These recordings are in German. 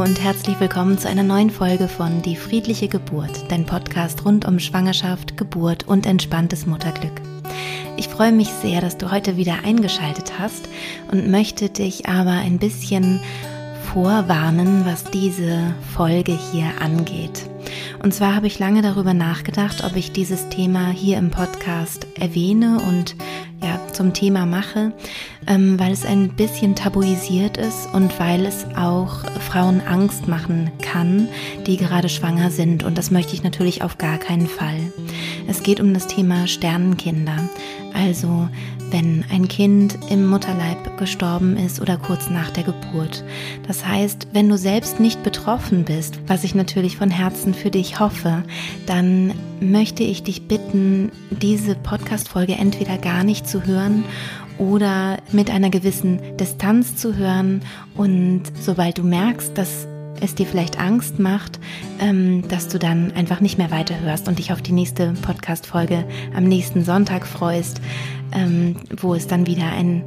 Und herzlich willkommen zu einer neuen Folge von Die friedliche Geburt, dein Podcast rund um Schwangerschaft, Geburt und entspanntes Mutterglück. Ich freue mich sehr, dass du heute wieder eingeschaltet hast und möchte dich aber ein bisschen vorwarnen, was diese Folge hier angeht. Und zwar habe ich lange darüber nachgedacht, ob ich dieses Thema hier im Podcast erwähne und ja, zum Thema mache, ähm, weil es ein bisschen tabuisiert ist und weil es auch Frauen Angst machen kann, die gerade schwanger sind. Und das möchte ich natürlich auf gar keinen Fall. Es geht um das Thema Sternenkinder. Also wenn ein Kind im Mutterleib gestorben ist oder kurz nach der Geburt. Das heißt, wenn du selbst nicht betroffen bist, was ich natürlich von Herzen für dich hoffe, dann möchte ich dich bitten, diese Podcast-Folge entweder gar nicht zu hören oder mit einer gewissen Distanz zu hören und sobald du merkst, dass es dir vielleicht Angst macht, ähm, dass du dann einfach nicht mehr weiterhörst und dich auf die nächste Podcast-Folge am nächsten Sonntag freust, ähm, wo es dann wieder ein,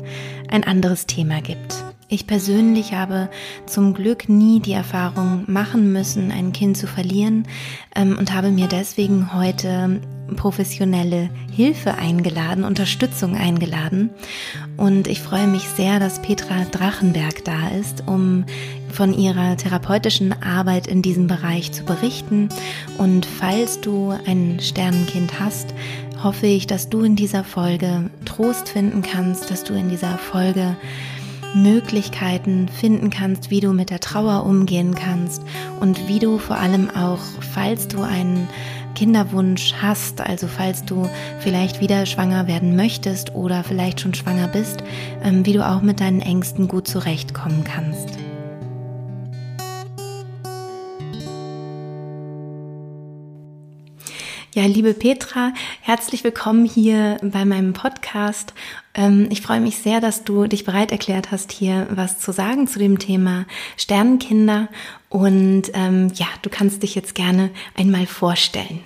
ein anderes Thema gibt. Ich persönlich habe zum Glück nie die Erfahrung machen müssen, ein Kind zu verlieren ähm, und habe mir deswegen heute professionelle Hilfe eingeladen, Unterstützung eingeladen. Und ich freue mich sehr, dass Petra Drachenberg da ist, um von ihrer therapeutischen Arbeit in diesem Bereich zu berichten. Und falls du ein Sternenkind hast, hoffe ich, dass du in dieser Folge Trost finden kannst, dass du in dieser Folge Möglichkeiten finden kannst, wie du mit der Trauer umgehen kannst und wie du vor allem auch, falls du einen Kinderwunsch hast, also falls du vielleicht wieder schwanger werden möchtest oder vielleicht schon schwanger bist, ähm, wie du auch mit deinen Ängsten gut zurechtkommen kannst. Ja, liebe Petra, herzlich willkommen hier bei meinem Podcast. Ähm, ich freue mich sehr, dass du dich bereit erklärt hast, hier was zu sagen zu dem Thema Sternenkinder. Und ähm, ja, du kannst dich jetzt gerne einmal vorstellen.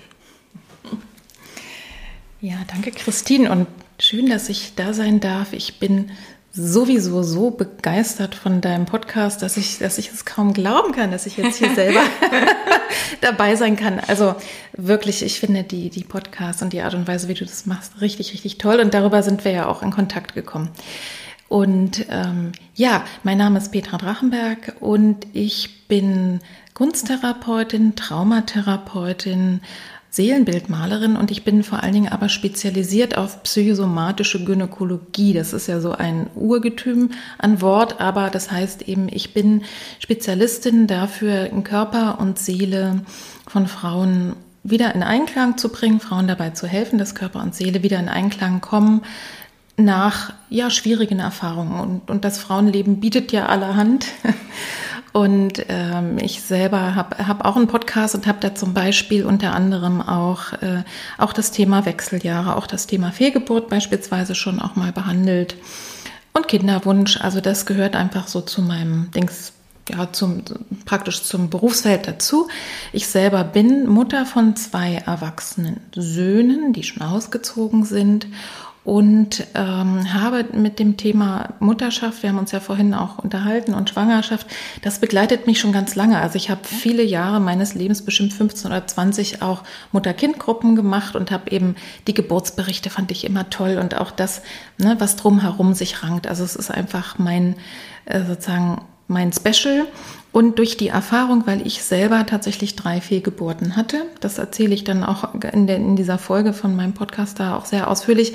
Ja, danke Christine und schön, dass ich da sein darf. Ich bin sowieso so begeistert von deinem Podcast, dass ich, dass ich es kaum glauben kann, dass ich jetzt hier selber dabei sein kann. Also wirklich, ich finde die, die Podcasts und die Art und Weise, wie du das machst, richtig, richtig toll. Und darüber sind wir ja auch in Kontakt gekommen. Und ähm, ja, mein Name ist Petra Drachenberg und ich bin Kunsttherapeutin, Traumatherapeutin, Seelenbildmalerin und ich bin vor allen Dingen aber spezialisiert auf psychosomatische Gynäkologie. Das ist ja so ein Urgetüm an Wort, aber das heißt eben, ich bin Spezialistin dafür, Körper und Seele von Frauen wieder in Einklang zu bringen, Frauen dabei zu helfen, dass Körper und Seele wieder in Einklang kommen nach ja schwierigen Erfahrungen und, und das Frauenleben bietet ja allerhand Und ähm, ich selber habe hab auch einen Podcast und habe da zum Beispiel unter anderem auch, äh, auch das Thema Wechseljahre, auch das Thema Fehlgeburt beispielsweise schon auch mal behandelt. Und Kinderwunsch, also das gehört einfach so zu meinem Dings, ja, zum, praktisch zum Berufsfeld dazu. Ich selber bin Mutter von zwei erwachsenen Söhnen, die schon ausgezogen sind und ähm, habe mit dem Thema Mutterschaft, wir haben uns ja vorhin auch unterhalten, und Schwangerschaft, das begleitet mich schon ganz lange. Also ich habe viele Jahre meines Lebens, bestimmt 15 oder 20, auch Mutter-Kind-Gruppen gemacht und habe eben die Geburtsberichte fand ich immer toll und auch das, ne, was drumherum sich rankt. Also es ist einfach mein äh, sozusagen mein Special. Und durch die Erfahrung, weil ich selber tatsächlich drei Fehlgeburten hatte, das erzähle ich dann auch in, der, in dieser Folge von meinem Podcast da auch sehr ausführlich,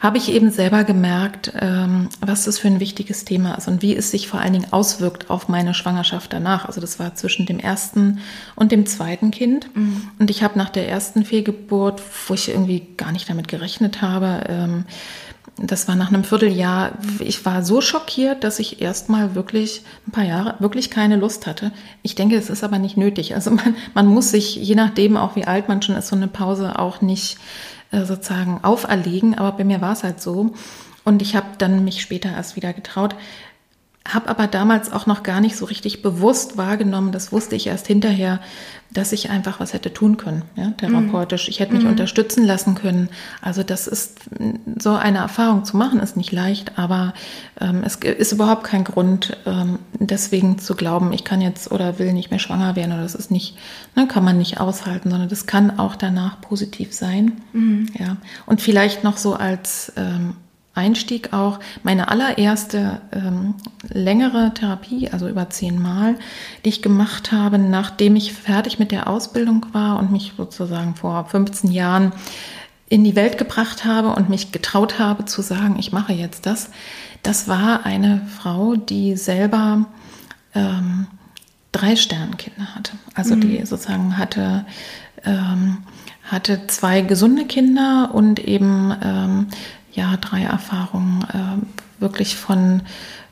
habe ich eben selber gemerkt, ähm, was das für ein wichtiges Thema ist und wie es sich vor allen Dingen auswirkt auf meine Schwangerschaft danach. Also das war zwischen dem ersten und dem zweiten Kind. Mhm. Und ich habe nach der ersten Fehlgeburt, wo ich irgendwie gar nicht damit gerechnet habe, ähm, das war nach einem Vierteljahr, ich war so schockiert, dass ich erstmal wirklich ein paar Jahre wirklich keine Lust hatte. Ich denke, es ist aber nicht nötig. Also man, man muss sich, je nachdem auch wie alt man schon ist, so eine Pause auch nicht äh, sozusagen auferlegen, aber bei mir war es halt so. Und ich habe dann mich später erst wieder getraut. Habe aber damals auch noch gar nicht so richtig bewusst wahrgenommen, das wusste ich erst hinterher, dass ich einfach was hätte tun können, ja, therapeutisch. Ich hätte mich mhm. unterstützen lassen können. Also das ist so eine Erfahrung zu machen, ist nicht leicht, aber ähm, es ist überhaupt kein Grund, ähm, deswegen zu glauben, ich kann jetzt oder will nicht mehr schwanger werden oder das ist nicht, ne, kann man nicht aushalten, sondern das kann auch danach positiv sein. Mhm. Ja. Und vielleicht noch so als ähm, Einstieg auch meine allererste ähm, längere Therapie, also über zehn Mal, die ich gemacht habe, nachdem ich fertig mit der Ausbildung war und mich sozusagen vor 15 Jahren in die Welt gebracht habe und mich getraut habe zu sagen, ich mache jetzt das. Das war eine Frau, die selber ähm, drei Sternkinder hatte. Also mhm. die sozusagen hatte, ähm, hatte zwei gesunde Kinder und eben ähm, ja, drei Erfahrungen äh, wirklich von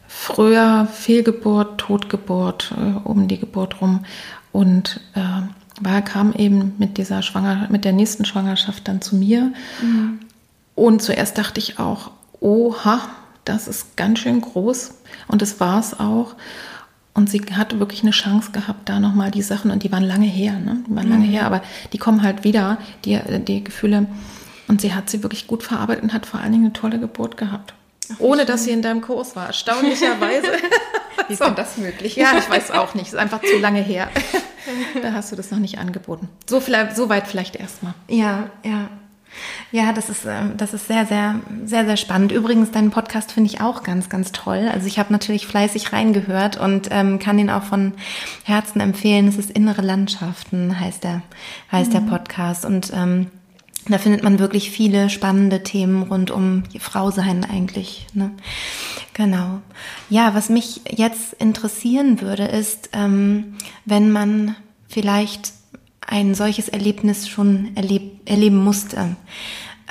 früher Fehlgeburt, Totgeburt, äh, um die Geburt rum und äh, war, kam eben mit dieser Schwanger, mit der nächsten Schwangerschaft dann zu mir. Mhm. Und zuerst dachte ich auch, oha, das ist ganz schön groß. Und es war es auch. Und sie hatte wirklich eine Chance gehabt, da nochmal die Sachen, und die waren lange her, ne? Die waren mhm. lange her, aber die kommen halt wieder, die, die Gefühle. Und sie hat sie wirklich gut verarbeitet und hat vor allen Dingen eine tolle Geburt gehabt. Ach, Ohne dass sie in deinem Kurs war, erstaunlicherweise. Wie ist so. denn das möglich? Ja, ich weiß auch nicht. Ist einfach zu lange her. da hast du das noch nicht angeboten. So, vielleicht, so weit vielleicht erstmal. Ja, ja. Ja, das ist, ähm, das ist sehr, sehr, sehr, sehr spannend. Übrigens, deinen Podcast finde ich auch ganz, ganz toll. Also ich habe natürlich fleißig reingehört und ähm, kann ihn auch von Herzen empfehlen. Es ist Innere Landschaften, heißt der, heißt mhm. der Podcast. Und ähm, da findet man wirklich viele spannende Themen rund um Frau sein eigentlich. Ne? Genau. Ja, was mich jetzt interessieren würde, ist, ähm, wenn man vielleicht ein solches Erlebnis schon erleb erleben musste.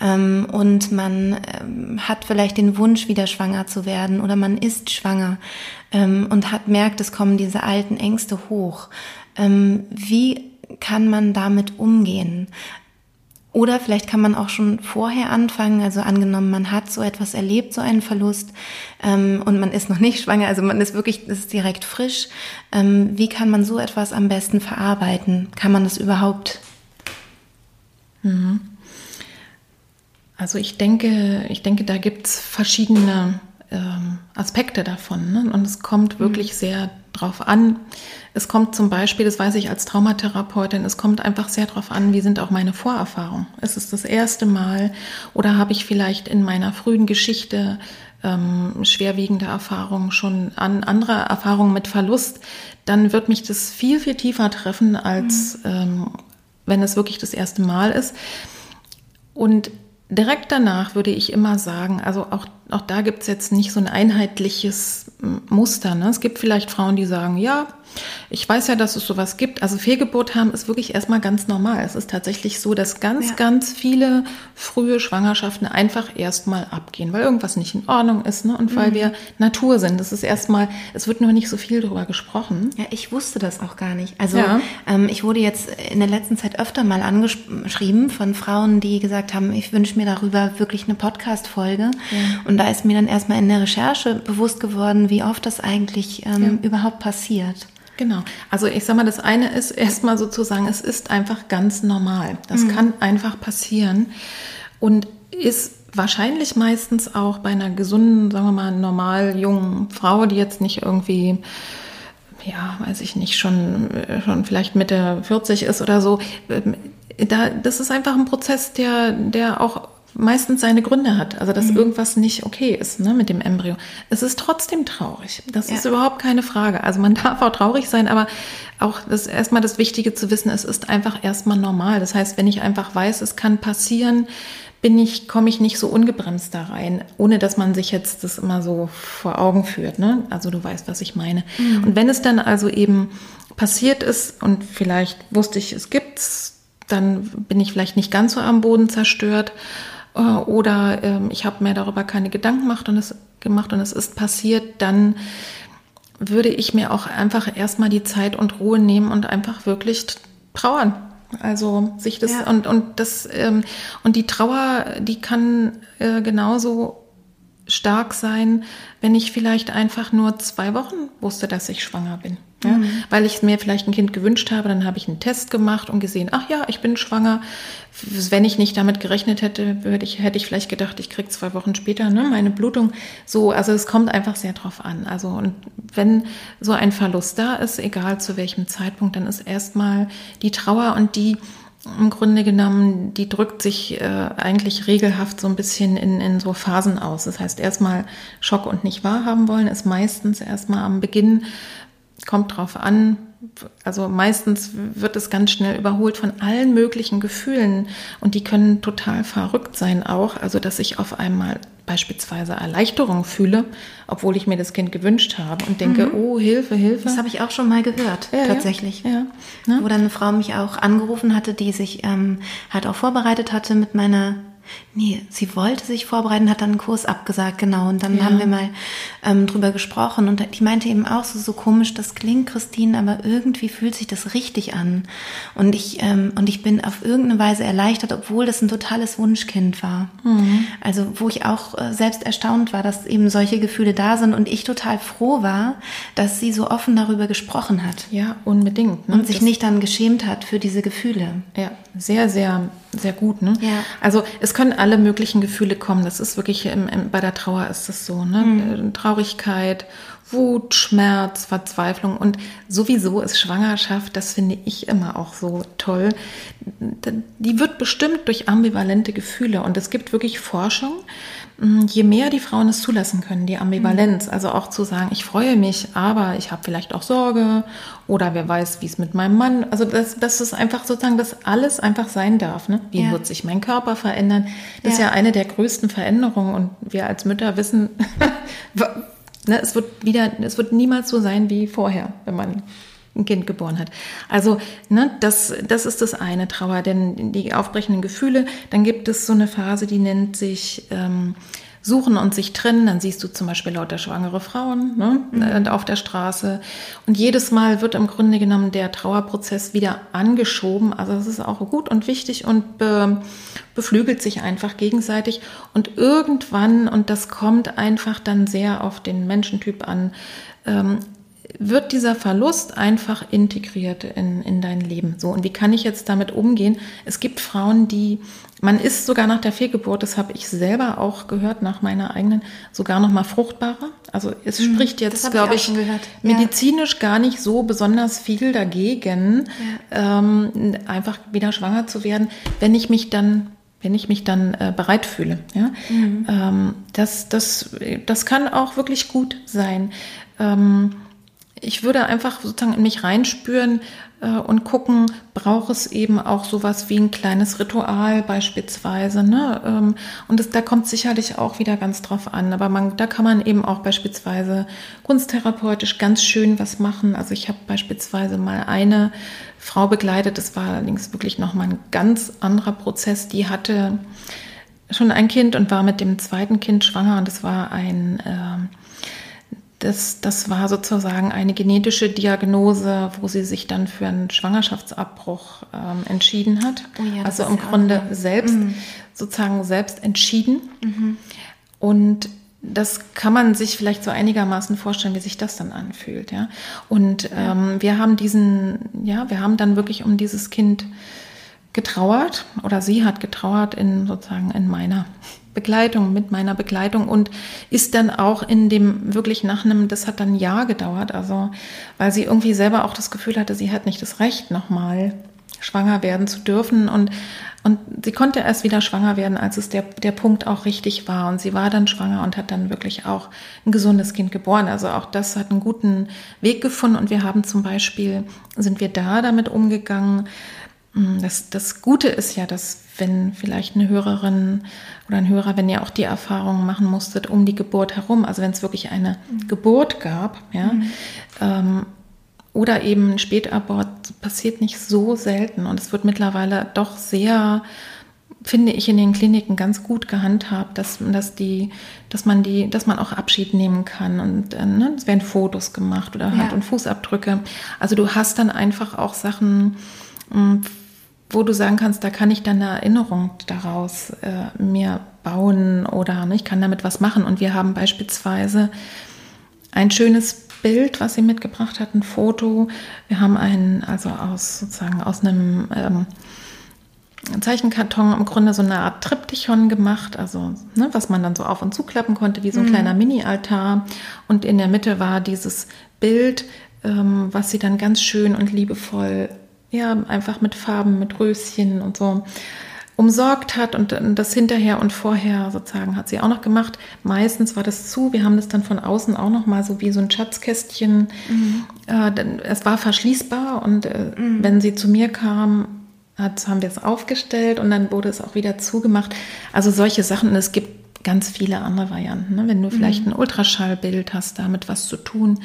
Ähm, und man ähm, hat vielleicht den Wunsch, wieder schwanger zu werden oder man ist schwanger ähm, und hat merkt, es kommen diese alten Ängste hoch. Ähm, wie kann man damit umgehen? Oder vielleicht kann man auch schon vorher anfangen, also angenommen, man hat so etwas erlebt, so einen Verlust, ähm, und man ist noch nicht schwanger, also man ist wirklich, ist direkt frisch. Ähm, wie kann man so etwas am besten verarbeiten? Kann man das überhaupt? Mhm. Also ich denke, ich denke, da gibt es verschiedene ähm, Aspekte davon. Ne? Und es kommt wirklich mhm. sehr drauf an. Es kommt zum Beispiel, das weiß ich als Traumatherapeutin, es kommt einfach sehr drauf an, wie sind auch meine Vorerfahrungen. Ist es das erste Mal oder habe ich vielleicht in meiner frühen Geschichte ähm, schwerwiegende Erfahrungen schon an andere Erfahrungen mit Verlust, dann wird mich das viel, viel tiefer treffen, als mhm. ähm, wenn es wirklich das erste Mal ist. Und direkt danach würde ich immer sagen, also auch, auch da gibt es jetzt nicht so ein einheitliches Muster. Ne? Es gibt vielleicht Frauen, die sagen, ja, ich weiß ja, dass es sowas gibt. Also Fehlgeburt haben ist wirklich erstmal ganz normal. Es ist tatsächlich so, dass ganz, ja. ganz viele frühe Schwangerschaften einfach erstmal abgehen, weil irgendwas nicht in Ordnung ist ne? und weil mhm. wir Natur sind. Das ist erstmal, es wird nur nicht so viel darüber gesprochen. Ja, ich wusste das auch gar nicht. Also ja. ähm, ich wurde jetzt in der letzten Zeit öfter mal angeschrieben von Frauen, die gesagt haben, ich wünsche mir darüber wirklich eine Podcast-Folge. Ja. Und da ist mir dann erstmal in der Recherche bewusst geworden, wie oft das eigentlich ähm, überhaupt passiert. Genau. Also ich sag mal, das eine ist erstmal sozusagen, es ist einfach ganz normal. Das mhm. kann einfach passieren und ist wahrscheinlich meistens auch bei einer gesunden, sagen wir mal, normal jungen Frau, die jetzt nicht irgendwie ja, weiß ich nicht, schon, schon vielleicht Mitte 40 ist oder so. Ähm, da, das ist einfach ein Prozess, der, der auch meistens seine Gründe hat. Also dass mhm. irgendwas nicht okay ist ne, mit dem Embryo. Es ist trotzdem traurig. Das ja. ist überhaupt keine Frage. Also man darf auch traurig sein, aber auch das erstmal das Wichtige zu wissen, es ist einfach erstmal normal. Das heißt, wenn ich einfach weiß, es kann passieren, bin ich, komme ich nicht so ungebremst da rein, ohne dass man sich jetzt das immer so vor Augen führt. Ne? Also du weißt, was ich meine. Mhm. Und wenn es dann also eben passiert ist und vielleicht wusste ich, es gibt's, dann bin ich vielleicht nicht ganz so am Boden zerstört oder ähm, ich habe mir darüber keine Gedanken gemacht und, es, gemacht und es ist passiert, dann würde ich mir auch einfach erstmal die Zeit und Ruhe nehmen und einfach wirklich trauern. Also sich das ja. und und das ähm, und die Trauer, die kann äh, genauso stark sein, wenn ich vielleicht einfach nur zwei Wochen wusste, dass ich schwanger bin. Ja? Mhm. Weil ich mir vielleicht ein Kind gewünscht habe, dann habe ich einen Test gemacht und gesehen, ach ja, ich bin schwanger. Wenn ich nicht damit gerechnet hätte, ich, hätte ich vielleicht gedacht, ich kriege zwei Wochen später ne, meine Blutung. So, also es kommt einfach sehr drauf an. Also und wenn so ein Verlust da ist, egal zu welchem Zeitpunkt, dann ist erstmal die Trauer und die im Grunde genommen, die drückt sich äh, eigentlich regelhaft so ein bisschen in, in so Phasen aus. Das heißt, erstmal Schock und nicht wahrhaben wollen ist meistens erstmal am Beginn, kommt drauf an, also meistens wird es ganz schnell überholt von allen möglichen Gefühlen und die können total verrückt sein auch. Also, dass ich auf einmal beispielsweise Erleichterung fühle, obwohl ich mir das Kind gewünscht habe und denke, mhm. oh, Hilfe, Hilfe. Das habe ich auch schon mal gehört, ja, tatsächlich. Ja. Ja. Ne? Wo dann eine Frau mich auch angerufen hatte, die sich ähm, halt auch vorbereitet hatte mit meiner Nee, sie wollte sich vorbereiten, hat dann einen Kurs abgesagt, genau. Und dann ja. haben wir mal ähm, drüber gesprochen und die meinte eben auch so, so komisch, das klingt, Christine, aber irgendwie fühlt sich das richtig an. Und ich, ähm, und ich bin auf irgendeine Weise erleichtert, obwohl das ein totales Wunschkind war. Mhm. Also, wo ich auch äh, selbst erstaunt war, dass eben solche Gefühle da sind und ich total froh war, dass sie so offen darüber gesprochen hat. Ja, unbedingt. Ne? Und sich das nicht dann geschämt hat für diese Gefühle. Ja, sehr, sehr, sehr gut. Ne? Ja. Also, es können alle möglichen Gefühle kommen. Das ist wirklich, im, im, bei der Trauer ist es so, ne? Mhm. Äh, Traurigkeit, Wut, Schmerz, Verzweiflung und sowieso ist Schwangerschaft, das finde ich immer auch so toll. Die wird bestimmt durch ambivalente Gefühle und es gibt wirklich Forschung, je mehr die Frauen es zulassen können, die Ambivalenz, mhm. also auch zu sagen, ich freue mich, aber ich habe vielleicht auch Sorge oder wer weiß, wie es mit meinem Mann, also das, das ist einfach sozusagen, dass alles einfach sein darf. Ne? Wie ja. wird sich mein Körper verändern? Das ja. ist ja eine der größten Veränderungen und wir als Mütter wissen, ne, es wird wieder, es wird niemals so sein wie vorher, wenn man ein Kind geboren hat. Also ne, das, das ist das eine Trauer, denn die aufbrechenden Gefühle, dann gibt es so eine Phase, die nennt sich ähm, Suchen und sich trennen. Dann siehst du zum Beispiel lauter schwangere Frauen ne, mhm. Äh, auf der Straße. Und jedes Mal wird im Grunde genommen der Trauerprozess wieder angeschoben. Also das ist auch gut und wichtig und be, beflügelt sich einfach gegenseitig. Und irgendwann, und das kommt einfach dann sehr auf den Menschentyp an, ähm, wird dieser Verlust einfach integriert in, in dein Leben. So, und wie kann ich jetzt damit umgehen? Es gibt Frauen, die, man ist sogar nach der Fehlgeburt, das habe ich selber auch gehört, nach meiner eigenen, sogar noch mal fruchtbarer. Also es hm, spricht jetzt, glaube ich, ich medizinisch ja. gar nicht so besonders viel dagegen, ja. ähm, einfach wieder schwanger zu werden, wenn ich mich dann wenn ich mich dann äh, bereit fühle. Ja? Mhm. Ähm, das, das, das kann auch wirklich gut sein. Ähm, ich würde einfach sozusagen in mich reinspüren äh, und gucken, braucht es eben auch sowas wie ein kleines Ritual beispielsweise. Ne? Ähm, und das, da kommt sicherlich auch wieder ganz drauf an. Aber man, da kann man eben auch beispielsweise kunsttherapeutisch ganz schön was machen. Also ich habe beispielsweise mal eine Frau begleitet, das war allerdings wirklich nochmal ein ganz anderer Prozess. Die hatte schon ein Kind und war mit dem zweiten Kind schwanger und es war ein äh, das, das war sozusagen eine genetische Diagnose, wo sie sich dann für einen Schwangerschaftsabbruch ähm, entschieden hat. Oh ja, also im Grunde auch, selbst, mhm. sozusagen selbst entschieden. Mhm. Und das kann man sich vielleicht so einigermaßen vorstellen, wie sich das dann anfühlt, ja. Und ja. Ähm, wir haben diesen, ja, wir haben dann wirklich um dieses Kind getrauert oder sie hat getrauert in sozusagen in meiner Begleitung, mit meiner Begleitung und ist dann auch in dem wirklich nach einem, das hat dann ein Jahr gedauert, also weil sie irgendwie selber auch das Gefühl hatte, sie hat nicht das Recht, nochmal schwanger werden zu dürfen und und sie konnte erst wieder schwanger werden, als es der, der Punkt auch richtig war. Und sie war dann schwanger und hat dann wirklich auch ein gesundes Kind geboren. Also auch das hat einen guten Weg gefunden. Und wir haben zum Beispiel, sind wir da damit umgegangen, das, das Gute ist ja, dass wenn vielleicht eine Hörerin oder ein Hörer, wenn ihr auch die Erfahrung machen musstet um die Geburt herum, also wenn es wirklich eine mhm. Geburt gab, ja, mhm. ähm, oder eben ein Spätabort, passiert nicht so selten und es wird mittlerweile doch sehr, finde ich, in den Kliniken ganz gut gehandhabt, dass, dass die, dass man die, dass man auch Abschied nehmen kann und äh, ne, es werden Fotos gemacht oder Hand- und Fußabdrücke. Also du hast dann einfach auch Sachen, hm, wo du sagen kannst, da kann ich dann eine Erinnerung daraus äh, mir bauen oder ne, ich kann damit was machen. Und wir haben beispielsweise ein schönes Bild, was sie mitgebracht hat, ein Foto. Wir haben einen, also aus sozusagen aus einem ähm, Zeichenkarton im Grunde so eine Art Triptychon gemacht, also ne, was man dann so auf und zuklappen konnte, wie so ein mhm. kleiner Mini-Altar. Und in der Mitte war dieses Bild, ähm, was sie dann ganz schön und liebevoll, ja, einfach mit Farben, mit Röschen und so umsorgt hat und das hinterher und vorher sozusagen hat sie auch noch gemacht. Meistens war das zu. Wir haben das dann von außen auch noch mal so wie so ein Schatzkästchen. Mhm. Äh, es war verschließbar und äh, mhm. wenn sie zu mir kam, hat, haben wir es aufgestellt und dann wurde es auch wieder zugemacht. Also solche Sachen. Und es gibt ganz viele andere Varianten. Ne? Wenn du vielleicht mhm. ein Ultraschallbild hast, damit was zu tun.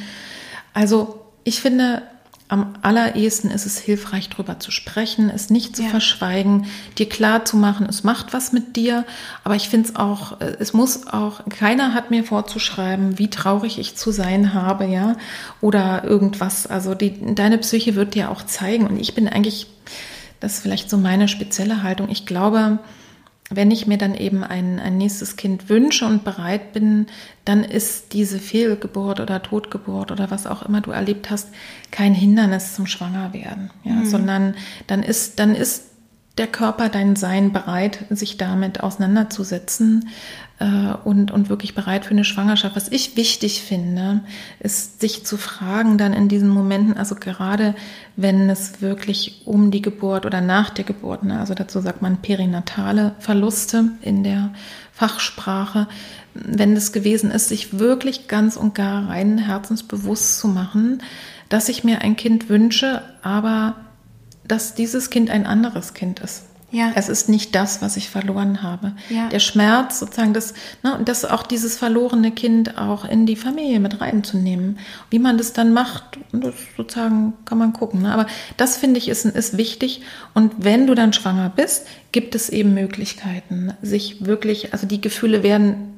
Also ich finde, am allerersten ist es hilfreich, darüber zu sprechen, es nicht zu ja. verschweigen, dir klar zu machen, es macht was mit dir. Aber ich finde es auch, äh, es muss auch, keiner hat mir vorzuschreiben, wie traurig ich zu sein habe, ja, oder irgendwas. Also die, deine Psyche wird dir auch zeigen. Und ich bin eigentlich das ist vielleicht so meine spezielle Haltung. Ich glaube, wenn ich mir dann eben ein, ein nächstes Kind wünsche und bereit bin, dann ist diese Fehlgeburt oder Totgeburt oder was auch immer du erlebt hast, kein Hindernis zum Schwangerwerden, ja, mhm. sondern dann ist, dann ist der Körper, dein Sein bereit, sich damit auseinanderzusetzen äh, und, und wirklich bereit für eine Schwangerschaft. Was ich wichtig finde, ist sich zu fragen dann in diesen Momenten, also gerade wenn es wirklich um die Geburt oder nach der Geburt, ne, also dazu sagt man perinatale Verluste in der Fachsprache, wenn das gewesen ist, sich wirklich ganz und gar rein herzensbewusst zu machen, dass ich mir ein Kind wünsche, aber dass dieses Kind ein anderes Kind ist. Ja. Es ist nicht das, was ich verloren habe. Ja. Der Schmerz, sozusagen, das, ne, das auch dieses verlorene Kind auch in die Familie mit reinzunehmen. Wie man das dann macht, das sozusagen kann man gucken. Ne? Aber das finde ich ist, ist wichtig. Und wenn du dann schwanger bist, gibt es eben Möglichkeiten, sich wirklich, also die Gefühle werden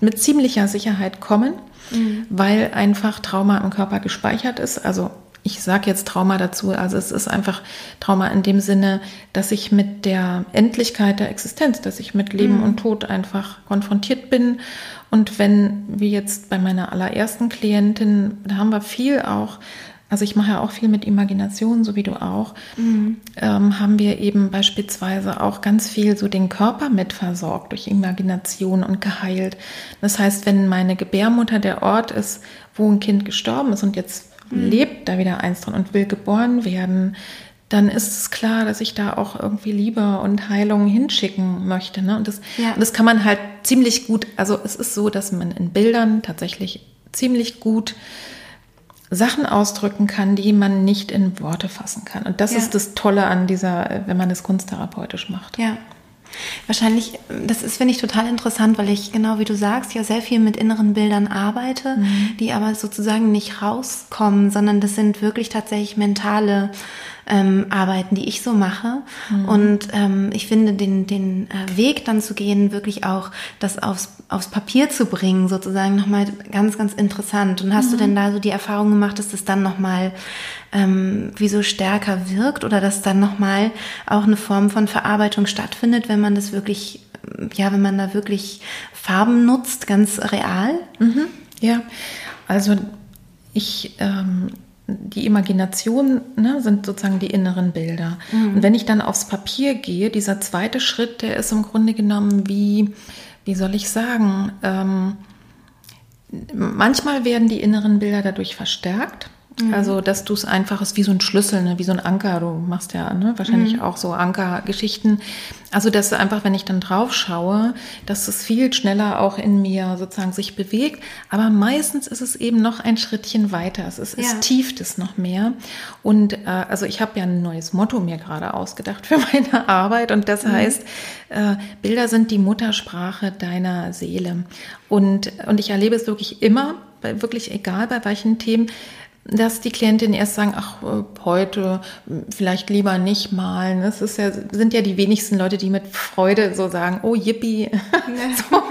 mit ziemlicher Sicherheit kommen, mhm. weil einfach Trauma im Körper gespeichert ist. Also ich sage jetzt Trauma dazu, also es ist einfach Trauma in dem Sinne, dass ich mit der Endlichkeit der Existenz, dass ich mit Leben mhm. und Tod einfach konfrontiert bin. Und wenn, wie jetzt bei meiner allerersten Klientin, da haben wir viel auch, also ich mache ja auch viel mit Imagination, so wie du auch, mhm. ähm, haben wir eben beispielsweise auch ganz viel so den Körper mit versorgt durch Imagination und geheilt. Das heißt, wenn meine Gebärmutter der Ort ist, wo ein Kind gestorben ist und jetzt mhm. lebt da wieder eins drin und will geboren werden, dann ist es klar, dass ich da auch irgendwie Liebe und Heilung hinschicken möchte. Ne? Und, das, ja. das kann man halt ziemlich gut, also es ist so, dass man in Bildern tatsächlich ziemlich gut Sachen ausdrücken kann, die man nicht in Worte fassen kann. Und das ja. ist das Tolle an dieser, wenn man es kunsttherapeutisch macht. Ja. Wahrscheinlich, das ist, finde ich, total interessant, weil ich, genau wie du sagst, ja sehr viel mit inneren Bildern arbeite, mhm. die aber sozusagen nicht rauskommen, sondern das sind wirklich tatsächlich mentale ähm, Arbeiten, die ich so mache. Mhm. Und ähm, ich finde den, den äh, Weg dann zu gehen, wirklich auch das aufs, aufs Papier zu bringen, sozusagen nochmal ganz, ganz interessant. Und hast mhm. du denn da so die Erfahrung gemacht, dass das dann nochmal ähm, wie so stärker wirkt oder dass dann nochmal auch eine Form von Verarbeitung stattfindet, wenn man das wirklich, ja, wenn man da wirklich Farben nutzt, ganz real? Mhm. Ja, also ich ähm, die Imagination ne, sind sozusagen die inneren Bilder. Mhm. Und wenn ich dann aufs Papier gehe, dieser zweite Schritt, der ist im Grunde genommen wie, wie soll ich sagen, ähm, manchmal werden die inneren Bilder dadurch verstärkt. Mhm. Also, dass du es einfach ist wie so ein Schlüssel, ne? wie so ein Anker. Du machst ja ne? wahrscheinlich mhm. auch so Ankergeschichten. Also, dass einfach, wenn ich dann drauf schaue, dass es viel schneller auch in mir sozusagen sich bewegt. Aber meistens ist es eben noch ein Schrittchen weiter. Es, ist, ja. es tieft es noch mehr. Und äh, also, ich habe ja ein neues Motto mir gerade ausgedacht für meine Arbeit. Und das mhm. heißt, äh, Bilder sind die Muttersprache deiner Seele. Und, und ich erlebe es wirklich immer, wirklich egal bei welchen Themen, dass die Klientinnen erst sagen, ach, heute vielleicht lieber nicht malen. Das ist ja, sind ja die wenigsten Leute, die mit Freude so sagen, oh, yippie. Ja. so.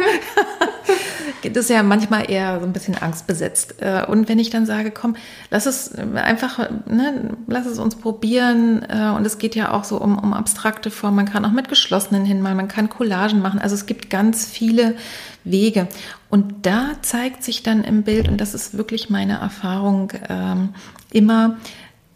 das ist ja manchmal eher so ein bisschen angstbesetzt. Äh, und wenn ich dann sage, komm, lass es einfach, ne, lass es uns probieren. Äh, und es geht ja auch so um, um abstrakte Formen. Man kann auch mit geschlossenen hinmalen, man kann Collagen machen. Also es gibt ganz viele Wege. Und da zeigt sich dann im Bild, und das ist wirklich meine Erfahrung, ähm, immer,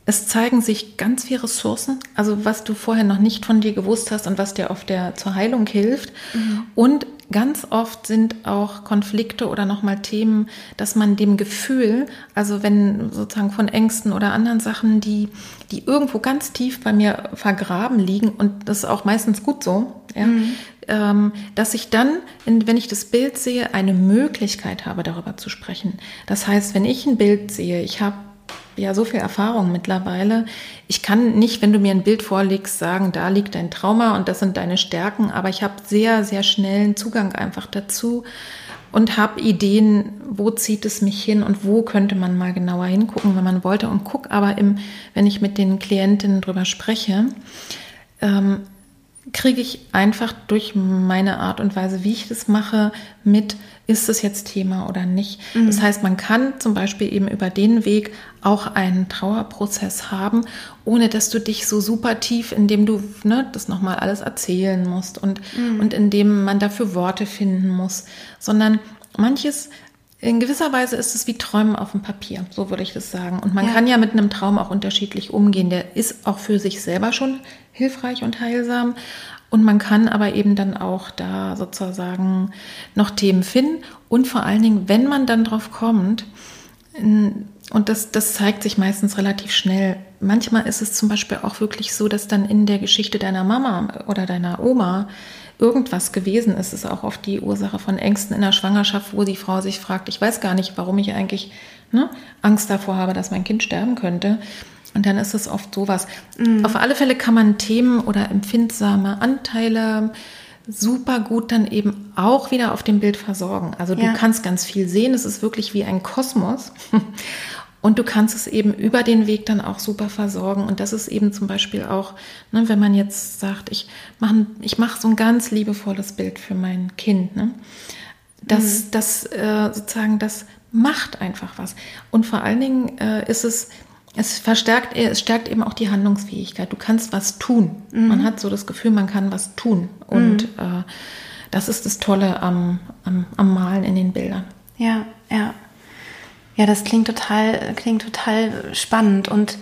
es zeigen sich ganz viele Ressourcen, also was du vorher noch nicht von dir gewusst hast und was dir auf der zur Heilung hilft. Mhm. Und ganz oft sind auch Konflikte oder nochmal Themen, dass man dem Gefühl, also wenn sozusagen von Ängsten oder anderen Sachen, die, die irgendwo ganz tief bei mir vergraben liegen, und das ist auch meistens gut so, ja, mhm. ähm, dass ich dann, wenn ich das Bild sehe, eine Möglichkeit habe, darüber zu sprechen. Das heißt, wenn ich ein Bild sehe, ich habe ja so viel Erfahrung mittlerweile. Ich kann nicht, wenn du mir ein Bild vorlegst, sagen, da liegt dein Trauma und das sind deine Stärken, aber ich habe sehr, sehr schnellen Zugang einfach dazu und habe Ideen, wo zieht es mich hin und wo könnte man mal genauer hingucken, wenn man wollte. Und guck aber im, wenn ich mit den Klientinnen drüber spreche, ähm, kriege ich einfach durch meine Art und Weise, wie ich das mache, mit, ist es jetzt Thema oder nicht. Mhm. Das heißt, man kann zum Beispiel eben über den Weg auch einen Trauerprozess haben, ohne dass du dich so super tief, indem du ne, das nochmal alles erzählen musst und, mhm. und indem man dafür Worte finden muss, sondern manches in gewisser Weise ist es wie Träumen auf dem Papier, so würde ich das sagen. Und man ja. kann ja mit einem Traum auch unterschiedlich umgehen. Der ist auch für sich selber schon hilfreich und heilsam. Und man kann aber eben dann auch da sozusagen noch Themen finden. Und vor allen Dingen, wenn man dann drauf kommt, und das, das zeigt sich meistens relativ schnell. Manchmal ist es zum Beispiel auch wirklich so, dass dann in der Geschichte deiner Mama oder deiner Oma irgendwas gewesen ist. Es ist auch oft die Ursache von Ängsten in der Schwangerschaft, wo die Frau sich fragt, ich weiß gar nicht, warum ich eigentlich ne, Angst davor habe, dass mein Kind sterben könnte. Und dann ist es oft sowas. Mhm. Auf alle Fälle kann man Themen oder empfindsame Anteile super gut dann eben auch wieder auf dem Bild versorgen. Also du ja. kannst ganz viel sehen. Es ist wirklich wie ein Kosmos. Und du kannst es eben über den Weg dann auch super versorgen. Und das ist eben zum Beispiel auch, ne, wenn man jetzt sagt, ich mache ich mach so ein ganz liebevolles Bild für mein Kind. Ne? Das, mhm. das äh, sozusagen, das macht einfach was. Und vor allen Dingen äh, ist es es verstärkt, es stärkt eben auch die Handlungsfähigkeit. Du kannst was tun. Mhm. Man hat so das Gefühl, man kann was tun. Und mhm. äh, das ist das Tolle am, am, am Malen in den Bildern. Ja, ja. Ja, das klingt total, klingt total spannend und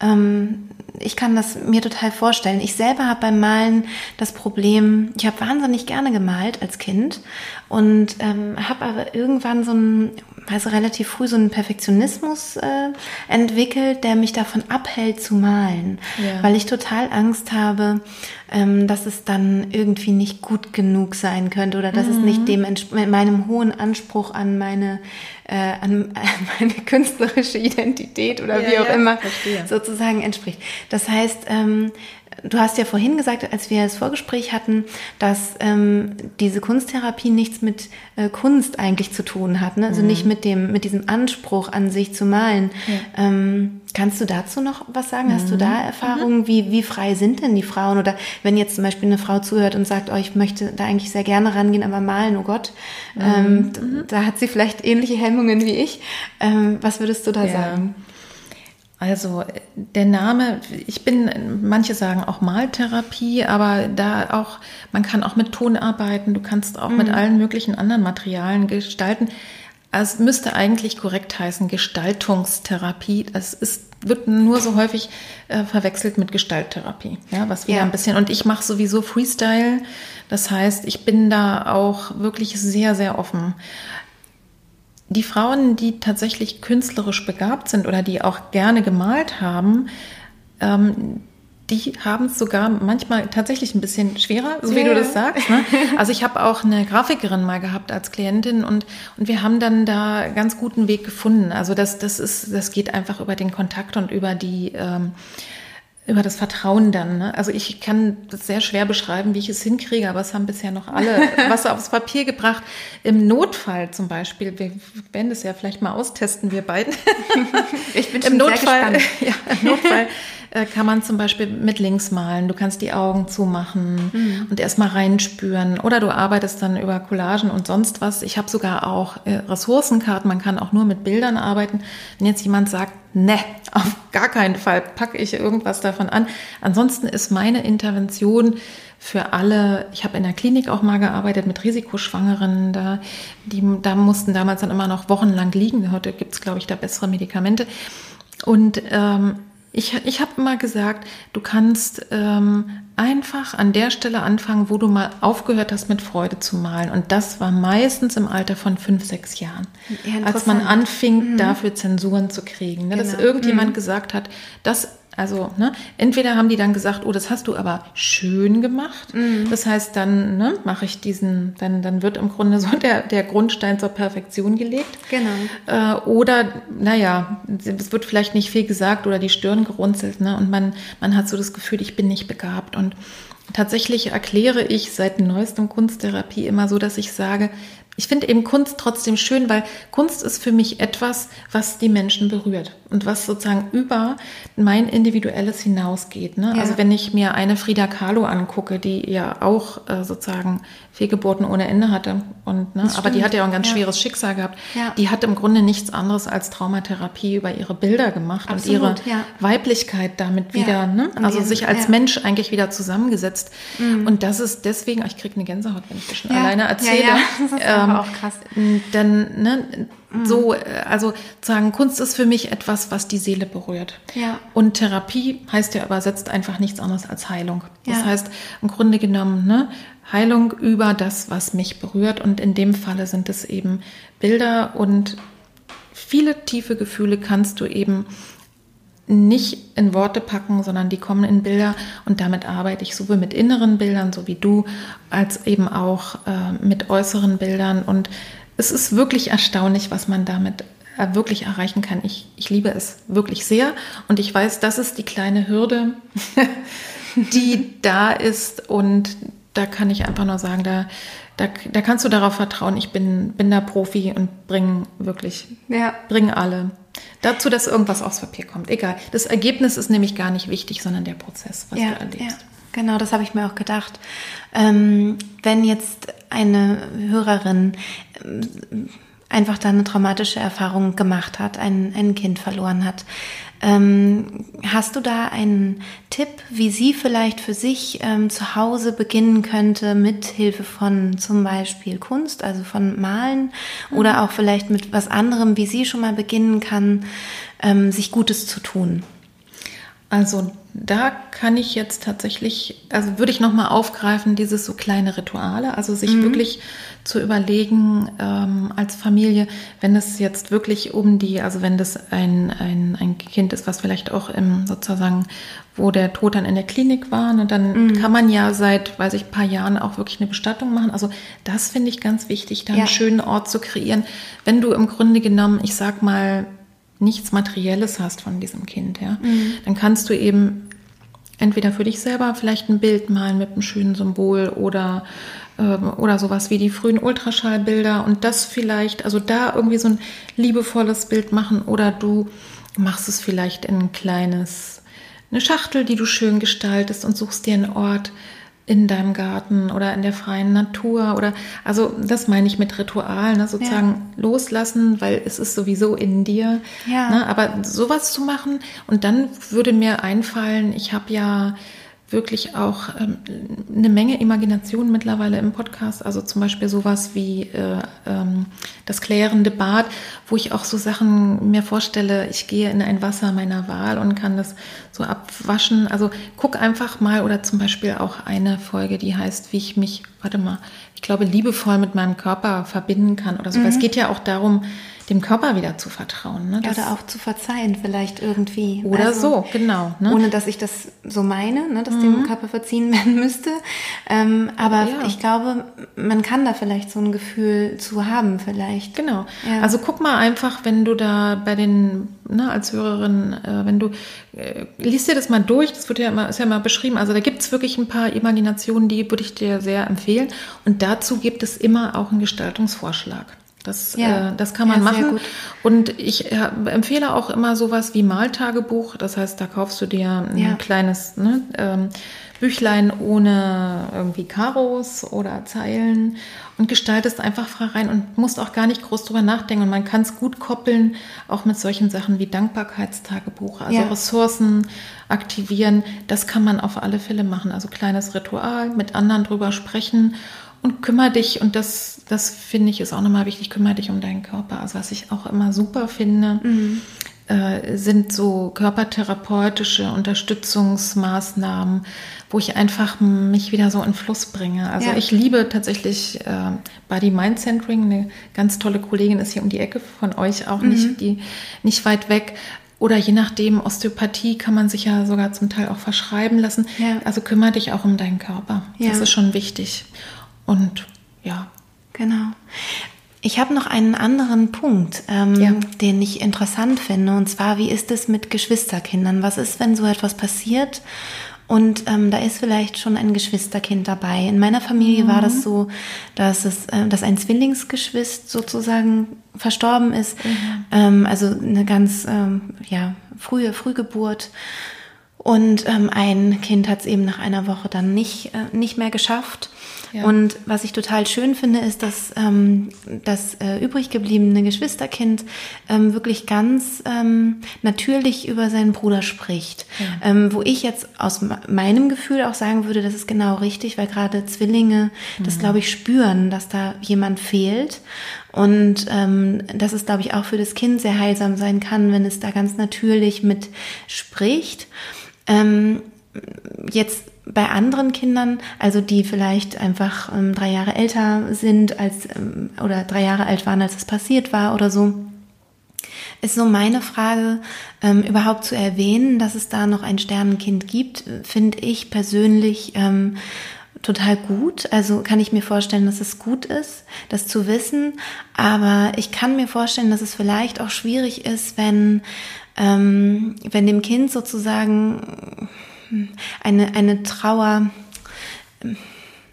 ähm, ich kann das mir total vorstellen. Ich selber habe beim Malen das Problem, ich habe wahnsinnig gerne gemalt als Kind und ähm, habe aber irgendwann so ein, also relativ früh so einen Perfektionismus äh, entwickelt, der mich davon abhält zu malen, ja. weil ich total Angst habe, ähm, dass es dann irgendwie nicht gut genug sein könnte oder dass mhm. es nicht mhm. dem meinem hohen Anspruch an meine äh, an, an meine künstlerische Identität oder ja, wie auch ja, immer verstehe. sozusagen entspricht. Das heißt, ähm, Du hast ja vorhin gesagt, als wir das Vorgespräch hatten, dass ähm, diese Kunsttherapie nichts mit äh, Kunst eigentlich zu tun hat, ne? also mhm. nicht mit dem mit diesem Anspruch an sich zu malen. Ja. Ähm, kannst du dazu noch was sagen? Mhm. Hast du da mhm. Erfahrungen? Mhm. Wie wie frei sind denn die Frauen? Oder wenn jetzt zum Beispiel eine Frau zuhört und sagt, oh, ich möchte da eigentlich sehr gerne rangehen, aber malen, oh Gott, ähm, mhm. da hat sie vielleicht ähnliche Hemmungen wie ich. Ähm, was würdest du da ja. sagen? Also der Name, ich bin, manche sagen auch Maltherapie, aber da auch, man kann auch mit Ton arbeiten, du kannst auch mhm. mit allen möglichen anderen Materialien gestalten. Also es müsste eigentlich korrekt heißen Gestaltungstherapie. Das ist, wird nur so häufig äh, verwechselt mit Gestalttherapie, ja, was wieder ja. ein bisschen. Und ich mache sowieso Freestyle. Das heißt, ich bin da auch wirklich sehr, sehr offen die Frauen, die tatsächlich künstlerisch begabt sind oder die auch gerne gemalt haben, ähm, die haben es sogar manchmal tatsächlich ein bisschen schwerer, so wie ja. du das sagst. Ne? Also ich habe auch eine Grafikerin mal gehabt als Klientin und, und wir haben dann da ganz guten Weg gefunden. Also das, das ist, das geht einfach über den Kontakt und über die ähm, über das Vertrauen dann. Ne? Also ich kann das sehr schwer beschreiben, wie ich es hinkriege, aber es haben bisher noch alle was aufs Papier gebracht. Im Notfall zum Beispiel, wir werden das ja vielleicht mal austesten, wir beiden. Ich bin Im Notfall, ja, im Notfall äh, kann man zum Beispiel mit links malen. Du kannst die Augen zumachen mhm. und erstmal reinspüren. Oder du arbeitest dann über Collagen und sonst was. Ich habe sogar auch äh, Ressourcenkarten. Man kann auch nur mit Bildern arbeiten. Wenn jetzt jemand sagt, ne, auf gar keinen Fall packe ich irgendwas davon an. Ansonsten ist meine Intervention für alle, ich habe in der Klinik auch mal gearbeitet mit Risikoschwangeren, da, die, da mussten damals dann immer noch wochenlang liegen. Heute gibt es, glaube ich, da bessere Medikamente. Und ähm, ich, ich habe immer gesagt, du kannst ähm, einfach an der Stelle anfangen, wo du mal aufgehört hast, mit Freude zu malen. Und das war meistens im Alter von fünf, sechs Jahren, ja, als man anfing, mhm. dafür Zensuren zu kriegen. Ne? Dass genau. irgendjemand mhm. gesagt hat, das also, ne, entweder haben die dann gesagt, oh, das hast du aber schön gemacht. Mhm. Das heißt, dann ne, mache ich diesen, dann, dann wird im Grunde so der, der Grundstein zur Perfektion gelegt. Genau. Äh, oder, naja, es wird vielleicht nicht viel gesagt oder die Stirn gerunzelt, ne? Und man, man hat so das Gefühl, ich bin nicht begabt. Und tatsächlich erkläre ich seit neuestem Kunsttherapie immer so, dass ich sage, ich finde eben Kunst trotzdem schön, weil Kunst ist für mich etwas, was die Menschen berührt und was sozusagen über mein Individuelles hinausgeht. Ne? Ja. Also wenn ich mir eine Frida Kahlo angucke, die ja auch äh, sozusagen Fehlgeburten ohne Ende hatte, und, ne? aber die hat ja auch ein ganz ja. schweres Schicksal gehabt, ja. die hat im Grunde nichts anderes als Traumatherapie über ihre Bilder gemacht Absolut, und ihre Weiblichkeit damit wieder, ne? also sich als Mensch eigentlich wieder zusammengesetzt. Mhm. Und das ist deswegen, ich kriege eine Gänsehaut, wenn ich das schon alleine erzähle. Ähm, auch krass. Dann, ne, mhm. so, äh, also sagen, Kunst ist für mich etwas, was die Seele berührt. Ja. Und Therapie heißt ja übersetzt einfach nichts anderes als Heilung. Das ja. heißt, im Grunde genommen, ne, Heilung über das, was mich berührt. Und in dem Falle sind es eben Bilder und viele tiefe Gefühle kannst du eben nicht in Worte packen, sondern die kommen in Bilder und damit arbeite ich sowohl mit inneren Bildern, so wie du, als eben auch äh, mit äußeren Bildern. Und es ist wirklich erstaunlich, was man damit äh, wirklich erreichen kann. Ich, ich liebe es wirklich sehr und ich weiß, das ist die kleine Hürde, die da ist und da kann ich einfach nur sagen, da, da, da kannst du darauf vertrauen, ich bin, bin da Profi und bringe wirklich, ja. bring alle. Dazu, dass irgendwas aufs Papier kommt. Egal. Das Ergebnis ist nämlich gar nicht wichtig, sondern der Prozess, was ja, du erlebst. Ja. Genau, das habe ich mir auch gedacht. Ähm, wenn jetzt eine Hörerin ähm, einfach da eine traumatische Erfahrung gemacht hat, ein, ein Kind verloren hat, ähm, hast du da einen Tipp, wie sie vielleicht für sich ähm, zu Hause beginnen könnte mit Hilfe von zum Beispiel Kunst, also von Malen mhm. oder auch vielleicht mit was anderem, wie sie schon mal beginnen kann, ähm, sich Gutes zu tun? Also da kann ich jetzt tatsächlich, also würde ich nochmal aufgreifen, dieses so kleine Rituale, also sich mhm. wirklich zu überlegen ähm, als Familie, wenn es jetzt wirklich um die, also wenn das ein, ein, ein Kind ist, was vielleicht auch im sozusagen, wo der Tod dann in der Klinik war, ne, dann mhm. kann man ja seit, weiß ich, ein paar Jahren auch wirklich eine Bestattung machen. Also das finde ich ganz wichtig, da ja. einen schönen Ort zu kreieren. Wenn du im Grunde genommen, ich sag mal, nichts Materielles hast von diesem Kind, ja, mhm. dann kannst du eben entweder für dich selber vielleicht ein Bild malen mit einem schönen Symbol oder ähm, oder sowas wie die frühen Ultraschallbilder und das vielleicht, also da irgendwie so ein liebevolles Bild machen oder du machst es vielleicht in ein kleines, eine Schachtel, die du schön gestaltest und suchst dir einen Ort, in deinem Garten oder in der freien Natur oder also das meine ich mit Ritual, ne, sozusagen ja. loslassen, weil es ist sowieso in dir. Ja. Ne, aber sowas zu machen und dann würde mir einfallen, ich habe ja wirklich auch ähm, eine Menge Imagination mittlerweile im Podcast. Also zum Beispiel sowas wie äh, ähm, das klärende Bad, wo ich auch so Sachen mir vorstelle, ich gehe in ein Wasser meiner Wahl und kann das so abwaschen. Also guck einfach mal oder zum Beispiel auch eine Folge, die heißt, wie ich mich, warte mal, ich glaube, liebevoll mit meinem Körper verbinden kann oder so. Mhm. Es geht ja auch darum, dem Körper wieder zu vertrauen. Ne? oder auch zu verzeihen vielleicht irgendwie. Oder also, so, genau. Ne? Ohne dass ich das so meine, ne? dass mhm. dem Körper verziehen werden müsste. Ähm, aber ja. ich glaube, man kann da vielleicht so ein Gefühl zu haben vielleicht. Genau. Ja. Also guck mal einfach, wenn du da bei den, ne, als Hörerin, äh, wenn du, äh, liest dir das mal durch, das wird ja immer, ist ja immer beschrieben. Also da gibt es wirklich ein paar Imaginationen, die würde ich dir sehr empfehlen. Und dazu gibt es immer auch einen Gestaltungsvorschlag. Das, ja. äh, das kann man ja, machen. Und ich äh, empfehle auch immer sowas wie Maltagebuch. Das heißt, da kaufst du dir ein ja. kleines ne, ähm, Büchlein ohne irgendwie Karos oder Zeilen und gestaltest einfach frei rein und musst auch gar nicht groß drüber nachdenken. Und man kann es gut koppeln, auch mit solchen Sachen wie Dankbarkeitstagebuch, also. Ressourcen aktivieren. Das kann man auf alle Fälle machen. Also kleines Ritual, mit anderen drüber sprechen und kümmere dich, und das, das finde ich ist auch nochmal wichtig, kümmere dich um deinen Körper. Also was ich auch immer super finde, mhm. äh, sind so körpertherapeutische Unterstützungsmaßnahmen, wo ich einfach mich wieder so in Fluss bringe. Also ja. ich liebe tatsächlich äh, Body Mind Centering. Eine ganz tolle Kollegin ist hier um die Ecke von euch auch mhm. nicht, die nicht weit weg. Oder je nachdem, Osteopathie kann man sich ja sogar zum Teil auch verschreiben lassen. Ja. Also kümmere dich auch um deinen Körper. Ja. Das ist schon wichtig. Und ja. Genau. Ich habe noch einen anderen Punkt, ähm, ja. den ich interessant finde. Und zwar, wie ist es mit Geschwisterkindern? Was ist, wenn so etwas passiert? Und ähm, da ist vielleicht schon ein Geschwisterkind dabei. In meiner Familie mhm. war das mhm. so, dass es, äh, dass ein Zwillingsgeschwist sozusagen verstorben ist. Mhm. Ähm, also eine ganz ähm, ja frühe Frühgeburt. Und ähm, ein Kind hat es eben nach einer Woche dann nicht, äh, nicht mehr geschafft. Ja. Und was ich total schön finde, ist, dass ähm, das äh, übrig gebliebene Geschwisterkind ähm, wirklich ganz ähm, natürlich über seinen Bruder spricht. Ja. Ähm, wo ich jetzt aus meinem Gefühl auch sagen würde, das ist genau richtig, weil gerade Zwillinge mhm. das, glaube ich, spüren, dass da jemand fehlt. Und ähm, dass es, glaube ich, auch für das Kind sehr heilsam sein kann, wenn es da ganz natürlich mit spricht. Ähm, jetzt bei anderen Kindern, also die vielleicht einfach ähm, drei Jahre älter sind als ähm, oder drei Jahre alt waren, als es passiert war oder so, ist so meine Frage, ähm, überhaupt zu erwähnen, dass es da noch ein Sternenkind gibt, finde ich persönlich ähm, total gut. Also kann ich mir vorstellen, dass es gut ist, das zu wissen. Aber ich kann mir vorstellen, dass es vielleicht auch schwierig ist, wenn ähm, wenn dem Kind sozusagen eine, eine Trauer ähm,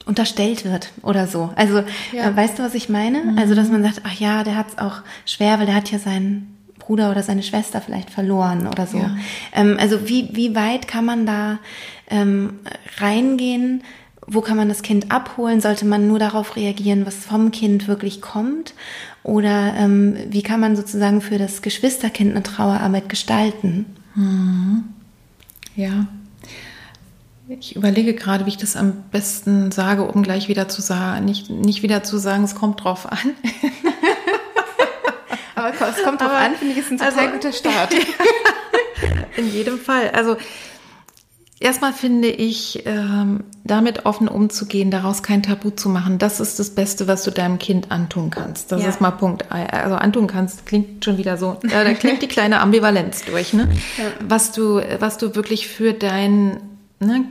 unterstellt wird oder so. Also ja. äh, weißt du, was ich meine? Mhm. Also dass man sagt, ach ja, der hat es auch schwer, weil der hat ja seinen Bruder oder seine Schwester vielleicht verloren oder so. Ja. Ähm, also wie, wie weit kann man da ähm, reingehen? Wo kann man das Kind abholen? Sollte man nur darauf reagieren, was vom Kind wirklich kommt? Oder ähm, wie kann man sozusagen für das Geschwisterkind eine Trauerarbeit gestalten? Mhm. Ja. Ich überlege gerade, wie ich das am besten sage, um gleich wieder zu sagen, nicht, nicht wieder zu sagen, es kommt drauf an. Aber es kommt drauf Aber, an, finde ich, ist ein total also, guter Start. In jedem Fall. Also Erstmal finde ich, ähm, damit offen umzugehen, daraus kein Tabu zu machen, das ist das Beste, was du deinem Kind antun kannst. Das ja. ist mal Punkt. Also antun kannst, klingt schon wieder so, äh, da klingt die kleine Ambivalenz durch, ne? Ja. Was du, was du wirklich für dein, ne,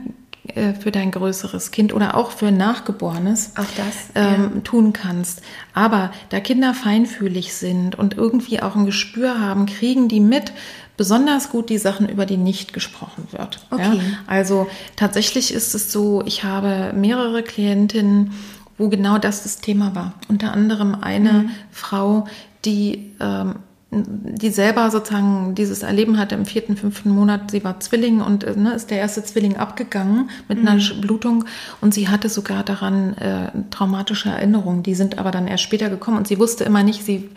äh, für dein größeres Kind oder auch für ein Nachgeborenes auch das, ähm, ja. tun kannst. Aber da Kinder feinfühlig sind und irgendwie auch ein Gespür haben, kriegen die mit, besonders gut die Sachen, über die nicht gesprochen wird. Okay. Ja? Also tatsächlich ist es so, ich habe mehrere Klientinnen, wo genau das das Thema war. Unter anderem eine mhm. Frau, die ähm, die selber sozusagen dieses Erleben hatte im vierten, fünften Monat. Sie war Zwilling und äh, ne, ist der erste Zwilling abgegangen mit mhm. einer Blutung und sie hatte sogar daran äh, traumatische Erinnerungen. Die sind aber dann erst später gekommen und sie wusste immer nicht, sie,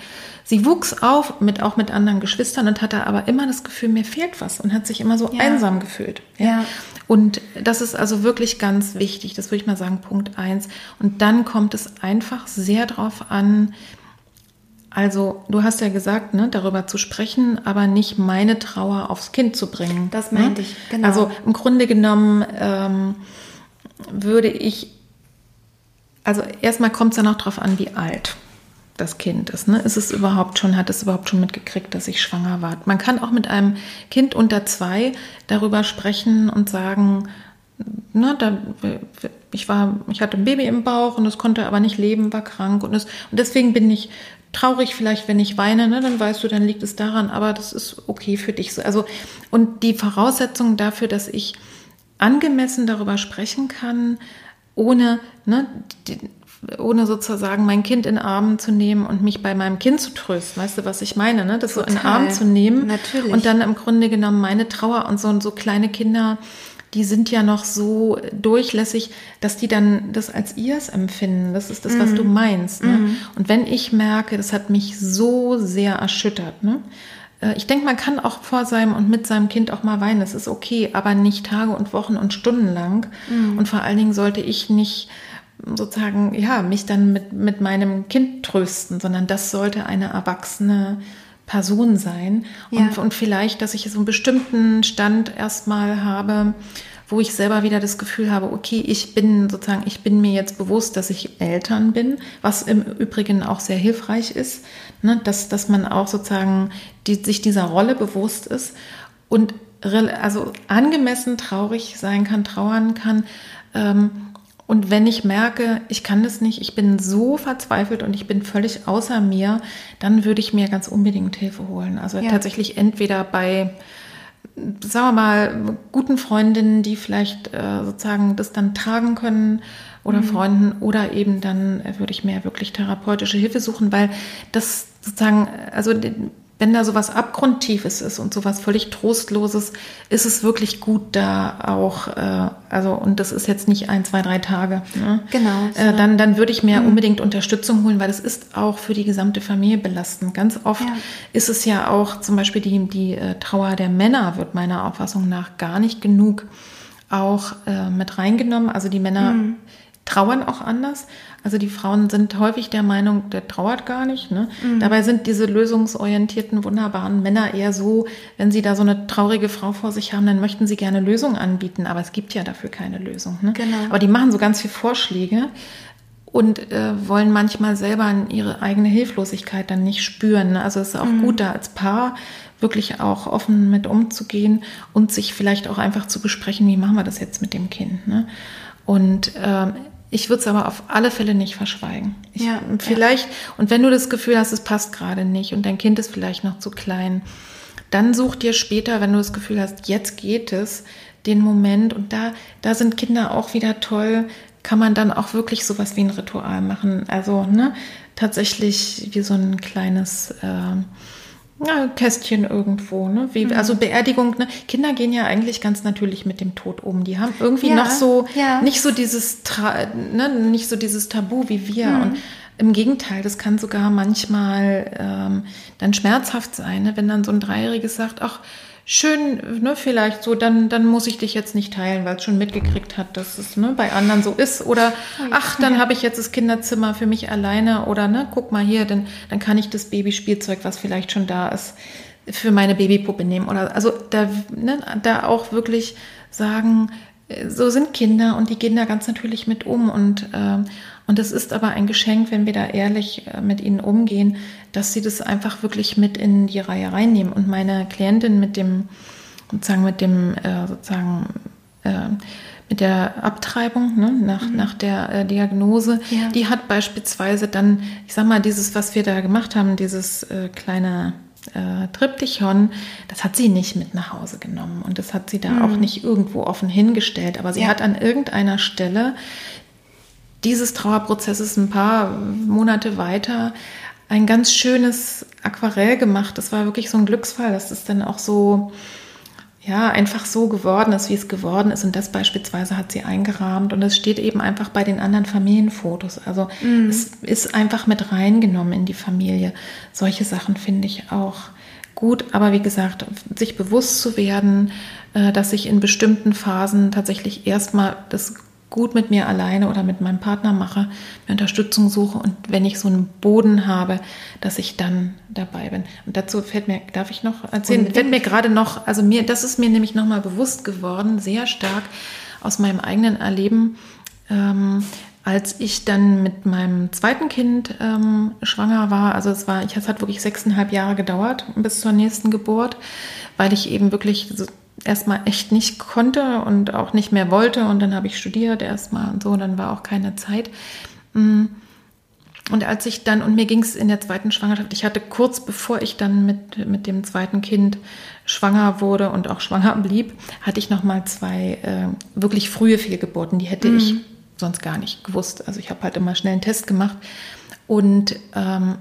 sie wuchs auf mit auch mit anderen Geschwistern und hatte aber immer das Gefühl, mir fehlt was und hat sich immer so ja. einsam gefühlt. Ja. ja. Und das ist also wirklich ganz wichtig. Das würde ich mal sagen, Punkt eins. Und dann kommt es einfach sehr darauf an, also, du hast ja gesagt, ne, darüber zu sprechen, aber nicht meine Trauer aufs Kind zu bringen. Das meinte ne? ich, genau. Also im Grunde genommen ähm, würde ich, also erstmal kommt es ja noch darauf an, wie alt das Kind ist. Ne? Ist es überhaupt schon, hat es überhaupt schon mitgekriegt, dass ich schwanger war? Man kann auch mit einem Kind unter zwei darüber sprechen und sagen, na, da, ich war, ich hatte ein Baby im Bauch und es konnte aber nicht leben, war krank und, es, und deswegen bin ich traurig vielleicht, wenn ich weine, ne, dann weißt du, dann liegt es daran, aber das ist okay für dich so. Also, und die Voraussetzung dafür, dass ich angemessen darüber sprechen kann, ohne, ne, die, ohne sozusagen mein Kind in Arm zu nehmen und mich bei meinem Kind zu trösten. Weißt du, was ich meine? Ne? Das Total. so in Arm zu nehmen. Natürlich. Und dann im Grunde genommen meine Trauer und so, und so kleine Kinder, die sind ja noch so durchlässig, dass die dann das als ihrs empfinden. Das ist das, was mhm. du meinst. Ne? Mhm. Und wenn ich merke, das hat mich so sehr erschüttert, ne? Äh, ich denke, man kann auch vor seinem und mit seinem Kind auch mal weinen. Das ist okay, aber nicht Tage und Wochen und Stunden lang. Mhm. Und vor allen Dingen sollte ich nicht sozusagen, ja, mich dann mit, mit meinem Kind trösten, sondern das sollte eine erwachsene Person sein. Ja. Und, und vielleicht, dass ich so einen bestimmten Stand erstmal habe, wo ich selber wieder das Gefühl habe, okay, ich bin sozusagen, ich bin mir jetzt bewusst, dass ich Eltern bin, was im Übrigen auch sehr hilfreich ist, ne, dass, dass man auch sozusagen die, sich dieser Rolle bewusst ist und also angemessen traurig sein kann, trauern kann. Ähm, und wenn ich merke, ich kann das nicht, ich bin so verzweifelt und ich bin völlig außer mir, dann würde ich mir ganz unbedingt Hilfe holen. Also ja. tatsächlich entweder bei, sagen wir mal, guten Freundinnen, die vielleicht äh, sozusagen das dann tragen können oder mhm. Freunden oder eben dann äh, würde ich mir wirklich therapeutische Hilfe suchen, weil das sozusagen, also wenn da sowas Abgrundtiefes ist und sowas völlig Trostloses, ist es wirklich gut, da auch, äh, also, und das ist jetzt nicht ein, zwei, drei Tage. Ne? Genau. Äh, dann, dann würde ich mir mhm. unbedingt Unterstützung holen, weil das ist auch für die gesamte Familie belastend. Ganz oft ja. ist es ja auch zum Beispiel die, die äh, Trauer der Männer wird meiner Auffassung nach gar nicht genug auch äh, mit reingenommen. Also die Männer mhm trauern auch anders. Also die Frauen sind häufig der Meinung, der trauert gar nicht. Ne? Mhm. Dabei sind diese lösungsorientierten, wunderbaren Männer eher so, wenn sie da so eine traurige Frau vor sich haben, dann möchten sie gerne Lösungen anbieten, aber es gibt ja dafür keine Lösung. Ne? Genau. Aber die machen so ganz viele Vorschläge und äh, wollen manchmal selber ihre eigene Hilflosigkeit dann nicht spüren. Ne? Also es ist auch mhm. gut, da als Paar wirklich auch offen mit umzugehen und sich vielleicht auch einfach zu besprechen, wie machen wir das jetzt mit dem Kind. Ne? Und ähm, ich würde es aber auf alle Fälle nicht verschweigen. Ich, ja, vielleicht, ja. und wenn du das Gefühl hast, es passt gerade nicht und dein Kind ist vielleicht noch zu klein, dann such dir später, wenn du das Gefühl hast, jetzt geht es, den Moment. Und da, da sind Kinder auch wieder toll, kann man dann auch wirklich sowas wie ein Ritual machen. Also, ne, tatsächlich wie so ein kleines, äh, ja, Kästchen irgendwo, ne? Wie, mhm. Also Beerdigung, ne? Kinder gehen ja eigentlich ganz natürlich mit dem Tod um. Die haben irgendwie ja, noch so ja. nicht so dieses ne, nicht so dieses Tabu wie wir. Mhm. Und im Gegenteil, das kann sogar manchmal ähm, dann schmerzhaft sein, ne? wenn dann so ein Dreijähriges sagt, ach, schön, ne, vielleicht so, dann, dann muss ich dich jetzt nicht teilen, weil es schon mitgekriegt hat, dass es ne, bei anderen so ist. Oder ach, dann habe ich jetzt das Kinderzimmer für mich alleine oder ne, guck mal hier, dann, dann kann ich das Babyspielzeug, was vielleicht schon da ist, für meine Babypuppe nehmen. Oder also da, ne, da auch wirklich sagen, so sind Kinder und die gehen da ganz natürlich mit um und äh, und es ist aber ein Geschenk, wenn wir da ehrlich äh, mit ihnen umgehen, dass sie das einfach wirklich mit in die Reihe reinnehmen. Und meine Klientin mit dem, sozusagen mit dem, äh, sozusagen, äh, mit der Abtreibung ne, nach, mhm. nach der äh, Diagnose, ja. die hat beispielsweise dann, ich sag mal, dieses, was wir da gemacht haben, dieses äh, kleine äh, Triptychon, das hat sie nicht mit nach Hause genommen und das hat sie da mhm. auch nicht irgendwo offen hingestellt, aber sie ja. hat an irgendeiner Stelle dieses Trauerprozesses ein paar Monate weiter ein ganz schönes Aquarell gemacht. Das war wirklich so ein Glücksfall, dass es dann auch so, ja, einfach so geworden ist, wie es geworden ist. Und das beispielsweise hat sie eingerahmt. Und es steht eben einfach bei den anderen Familienfotos. Also mhm. es ist einfach mit reingenommen in die Familie. Solche Sachen finde ich auch gut. Aber wie gesagt, sich bewusst zu werden, äh, dass ich in bestimmten Phasen tatsächlich erstmal das gut mit mir alleine oder mit meinem Partner mache, mir Unterstützung suche und wenn ich so einen Boden habe, dass ich dann dabei bin. Und dazu fällt mir, darf ich noch erzählen, Unbedingt. fällt mir gerade noch, also mir, das ist mir nämlich nochmal bewusst geworden, sehr stark aus meinem eigenen Erleben, ähm, als ich dann mit meinem zweiten Kind ähm, schwanger war, also es war, ich, es hat wirklich sechseinhalb Jahre gedauert bis zur nächsten Geburt, weil ich eben wirklich so erstmal echt nicht konnte und auch nicht mehr wollte. Und dann habe ich studiert erstmal und so, dann war auch keine Zeit. Mm. Und als ich dann, und mir ging es in der zweiten Schwangerschaft, ich hatte kurz bevor ich dann mit, mit dem zweiten Kind schwanger wurde und auch schwanger blieb, hatte ich nochmal zwei äh, wirklich frühe Fehlgeburten. Die hätte mm. ich sonst gar nicht gewusst. Also ich habe halt immer schnell einen Test gemacht. Und ähm,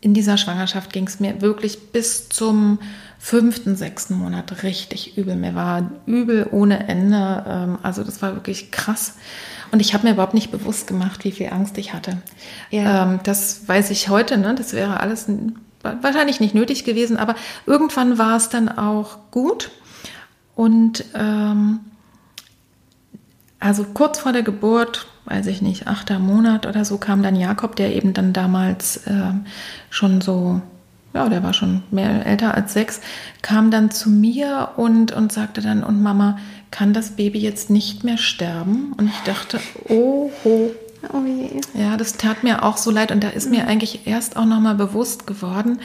in dieser Schwangerschaft ging es mir wirklich bis zum fünften, sechsten Monat richtig übel. Mir war übel ohne Ende. Ähm, also das war wirklich krass. Und ich habe mir überhaupt nicht bewusst gemacht, wie viel Angst ich hatte. Ja. Ähm, das weiß ich heute. Ne? Das wäre alles wahrscheinlich nicht nötig gewesen. Aber irgendwann war es dann auch gut. Und ähm, also kurz vor der Geburt, weiß ich nicht, achter Monat oder so, kam dann Jakob, der eben dann damals äh, schon so, ja, der war schon mehr älter als sechs, kam dann zu mir und, und sagte dann, und Mama, kann das Baby jetzt nicht mehr sterben? Und ich dachte, oh, oh. Oh je. Ja, das tat mir auch so leid und da ist mir eigentlich erst auch nochmal bewusst geworden,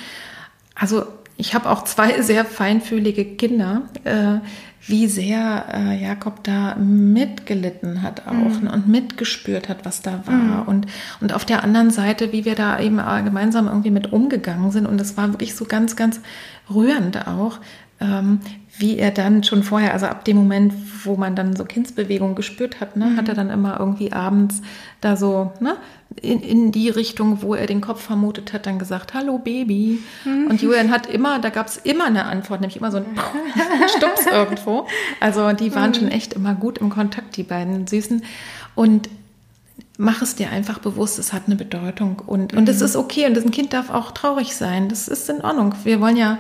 also ich habe auch zwei sehr feinfühlige Kinder. Äh, wie sehr äh, Jakob da mitgelitten hat auch mhm. und mitgespürt hat, was da war. Mhm. Und, und auf der anderen Seite, wie wir da eben äh, gemeinsam irgendwie mit umgegangen sind. Und es war wirklich so ganz, ganz rührend auch, ähm, wie er dann schon vorher, also ab dem Moment, wo man dann so Kindsbewegung gespürt hat, ne, mhm. hat er dann immer irgendwie abends da so ne, in, in die Richtung, wo er den Kopf vermutet hat, dann gesagt, hallo Baby. Mhm. Und Julian hat immer, da gab es immer eine Antwort, nämlich immer so ein Stups irgendwo. Also die waren mhm. schon echt immer gut im Kontakt, die beiden Süßen. Und mach es dir einfach bewusst, es hat eine Bedeutung. Und, und es mhm. ist okay und das Kind darf auch traurig sein. Das ist in Ordnung. Wir wollen ja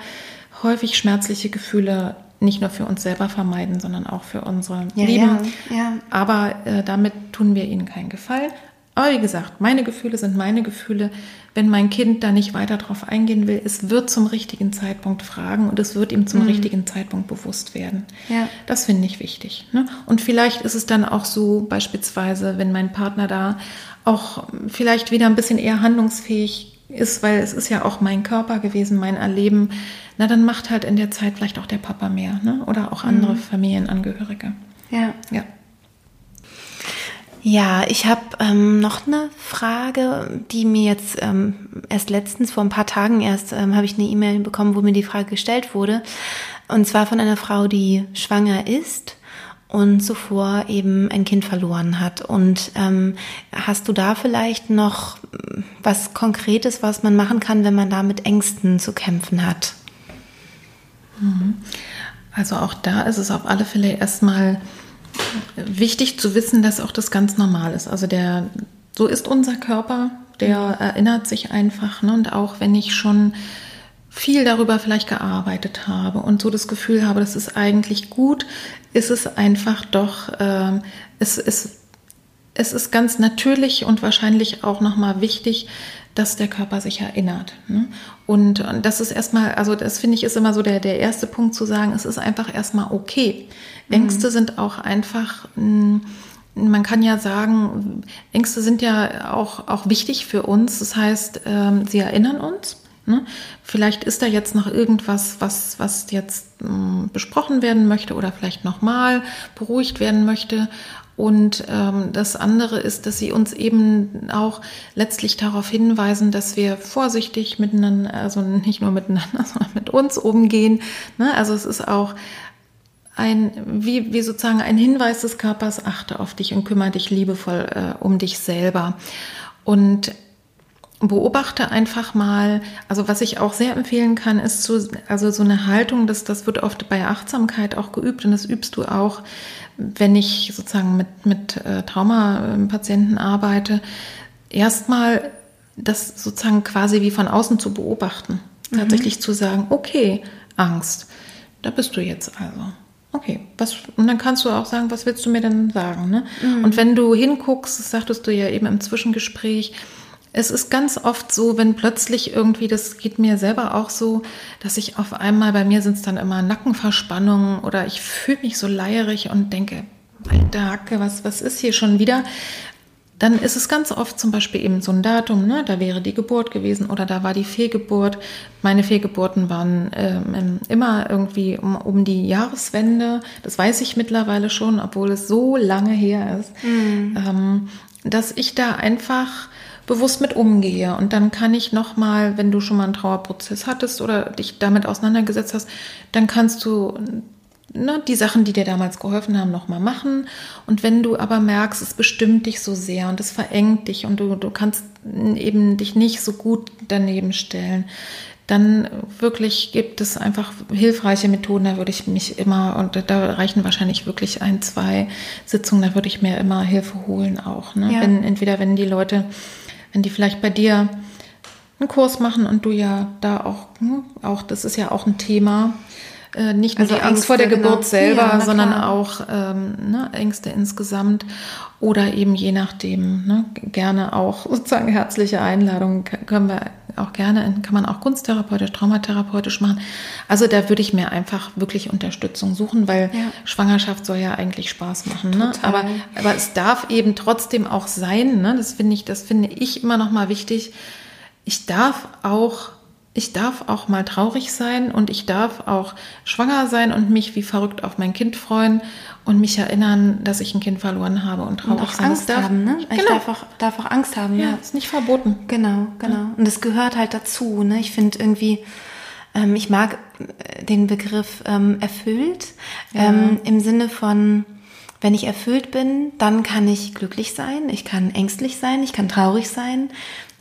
häufig schmerzliche Gefühle nicht nur für uns selber vermeiden, sondern auch für unsere ja, Lieben. Ja, ja. Aber äh, damit tun wir ihnen keinen Gefallen. Aber wie gesagt, meine Gefühle sind meine Gefühle. Wenn mein Kind da nicht weiter drauf eingehen will, es wird zum richtigen Zeitpunkt fragen und es wird ihm zum mhm. richtigen Zeitpunkt bewusst werden. Ja. Das finde ich wichtig. Ne? Und vielleicht ist es dann auch so, beispielsweise, wenn mein Partner da auch vielleicht wieder ein bisschen eher handlungsfähig ist, weil es ist ja auch mein Körper gewesen, mein Erleben, na dann macht halt in der Zeit vielleicht auch der Papa mehr, ne? Oder auch andere mhm. Familienangehörige. Ja. Ja. Ja, ich habe ähm, noch eine Frage, die mir jetzt ähm, erst letztens, vor ein paar Tagen erst, ähm, habe ich eine E-Mail bekommen, wo mir die Frage gestellt wurde. Und zwar von einer Frau, die schwanger ist und zuvor eben ein Kind verloren hat. Und ähm, hast du da vielleicht noch was Konkretes, was man machen kann, wenn man da mit Ängsten zu kämpfen hat? Mhm. Also auch da ist es auf alle Fälle erstmal wichtig zu wissen, dass auch das ganz normal ist. Also der, so ist unser Körper, der erinnert sich einfach. Ne? Und auch wenn ich schon viel darüber vielleicht gearbeitet habe und so das Gefühl habe, das ist eigentlich gut, ist es einfach doch, äh, es, es, es ist ganz natürlich und wahrscheinlich auch nochmal wichtig, dass der Körper sich erinnert. Ne? Und, und das ist erstmal, also das finde ich ist immer so der, der erste Punkt zu sagen, es ist einfach erstmal okay. Mhm. Ängste sind auch einfach, mh, hm, man kann ja sagen, Ängste sind ja auch, auch wichtig für uns. Das heißt, ähm, sie erinnern uns. Ne? Vielleicht ist da jetzt noch irgendwas, was, was jetzt mh, hm, besprochen werden möchte oder vielleicht nochmal beruhigt werden möchte. Und ähm, das andere ist, dass sie uns eben auch letztlich darauf hinweisen, dass wir vorsichtig miteinander, also nicht nur miteinander, sondern mit uns umgehen. Ne? Also es ist auch ein, wie, wie sozusagen ein Hinweis des Körpers, achte auf dich und kümmere dich liebevoll äh, um dich selber. Und beobachte einfach mal, also was ich auch sehr empfehlen kann, ist so, also so eine Haltung, dass das wird oft bei Achtsamkeit auch geübt und das übst du auch, wenn ich sozusagen mit, mit äh, Traumapatienten arbeite, erstmal das sozusagen quasi wie von außen zu beobachten. Mhm. Tatsächlich zu sagen, okay, Angst, da bist du jetzt also. Okay, was, und dann kannst du auch sagen, was willst du mir denn sagen? Ne? Mhm. Und wenn du hinguckst, das sagtest du ja eben im Zwischengespräch, es ist ganz oft so, wenn plötzlich irgendwie, das geht mir selber auch so, dass ich auf einmal, bei mir sind es dann immer Nackenverspannungen oder ich fühle mich so leierig und denke, alter Hacke, was, was ist hier schon wieder? Dann ist es ganz oft zum Beispiel eben so ein Datum, ne? da wäre die Geburt gewesen oder da war die Fehlgeburt. Meine Fehlgeburten waren ähm, immer irgendwie um, um die Jahreswende, das weiß ich mittlerweile schon, obwohl es so lange her ist, mhm. ähm, dass ich da einfach bewusst mit umgehe. Und dann kann ich nochmal, wenn du schon mal einen Trauerprozess hattest oder dich damit auseinandergesetzt hast, dann kannst du ne, die Sachen, die dir damals geholfen haben, nochmal machen. Und wenn du aber merkst, es bestimmt dich so sehr und es verengt dich und du, du kannst eben dich nicht so gut daneben stellen, dann wirklich gibt es einfach hilfreiche Methoden. Da würde ich mich immer, und da reichen wahrscheinlich wirklich ein, zwei Sitzungen, da würde ich mir immer Hilfe holen auch. Ne? Ja. Wenn, entweder wenn die Leute, wenn die vielleicht bei dir einen Kurs machen und du ja da auch, hm, auch das ist ja auch ein Thema, äh, nicht nur also die Angst Ängste, vor der Geburt genau. selber, ja, sondern klar. auch ähm, ne, Ängste insgesamt oder eben je nachdem, ne, gerne auch sozusagen herzliche Einladungen können wir auch gerne, kann man auch kunsttherapeutisch, traumatherapeutisch machen. Also da würde ich mir einfach wirklich Unterstützung suchen, weil ja. Schwangerschaft soll ja eigentlich Spaß machen. Ne? Aber, aber es darf eben trotzdem auch sein, ne? das finde ich, das finde ich immer noch mal wichtig. Ich darf auch ich darf auch mal traurig sein und ich darf auch schwanger sein und mich wie verrückt auf mein Kind freuen und mich erinnern, dass ich ein Kind verloren habe und traurig und auch sein. Angst darf, haben, ne? Ich genau. darf auch, darf auch Angst haben. Ja, ja, ist nicht verboten. Genau, genau. Ja. Und es gehört halt dazu. Ne? Ich finde irgendwie, ähm, ich mag äh, den Begriff ähm, erfüllt ja. ähm, im Sinne von, wenn ich erfüllt bin, dann kann ich glücklich sein, ich kann ängstlich sein, ich kann traurig sein,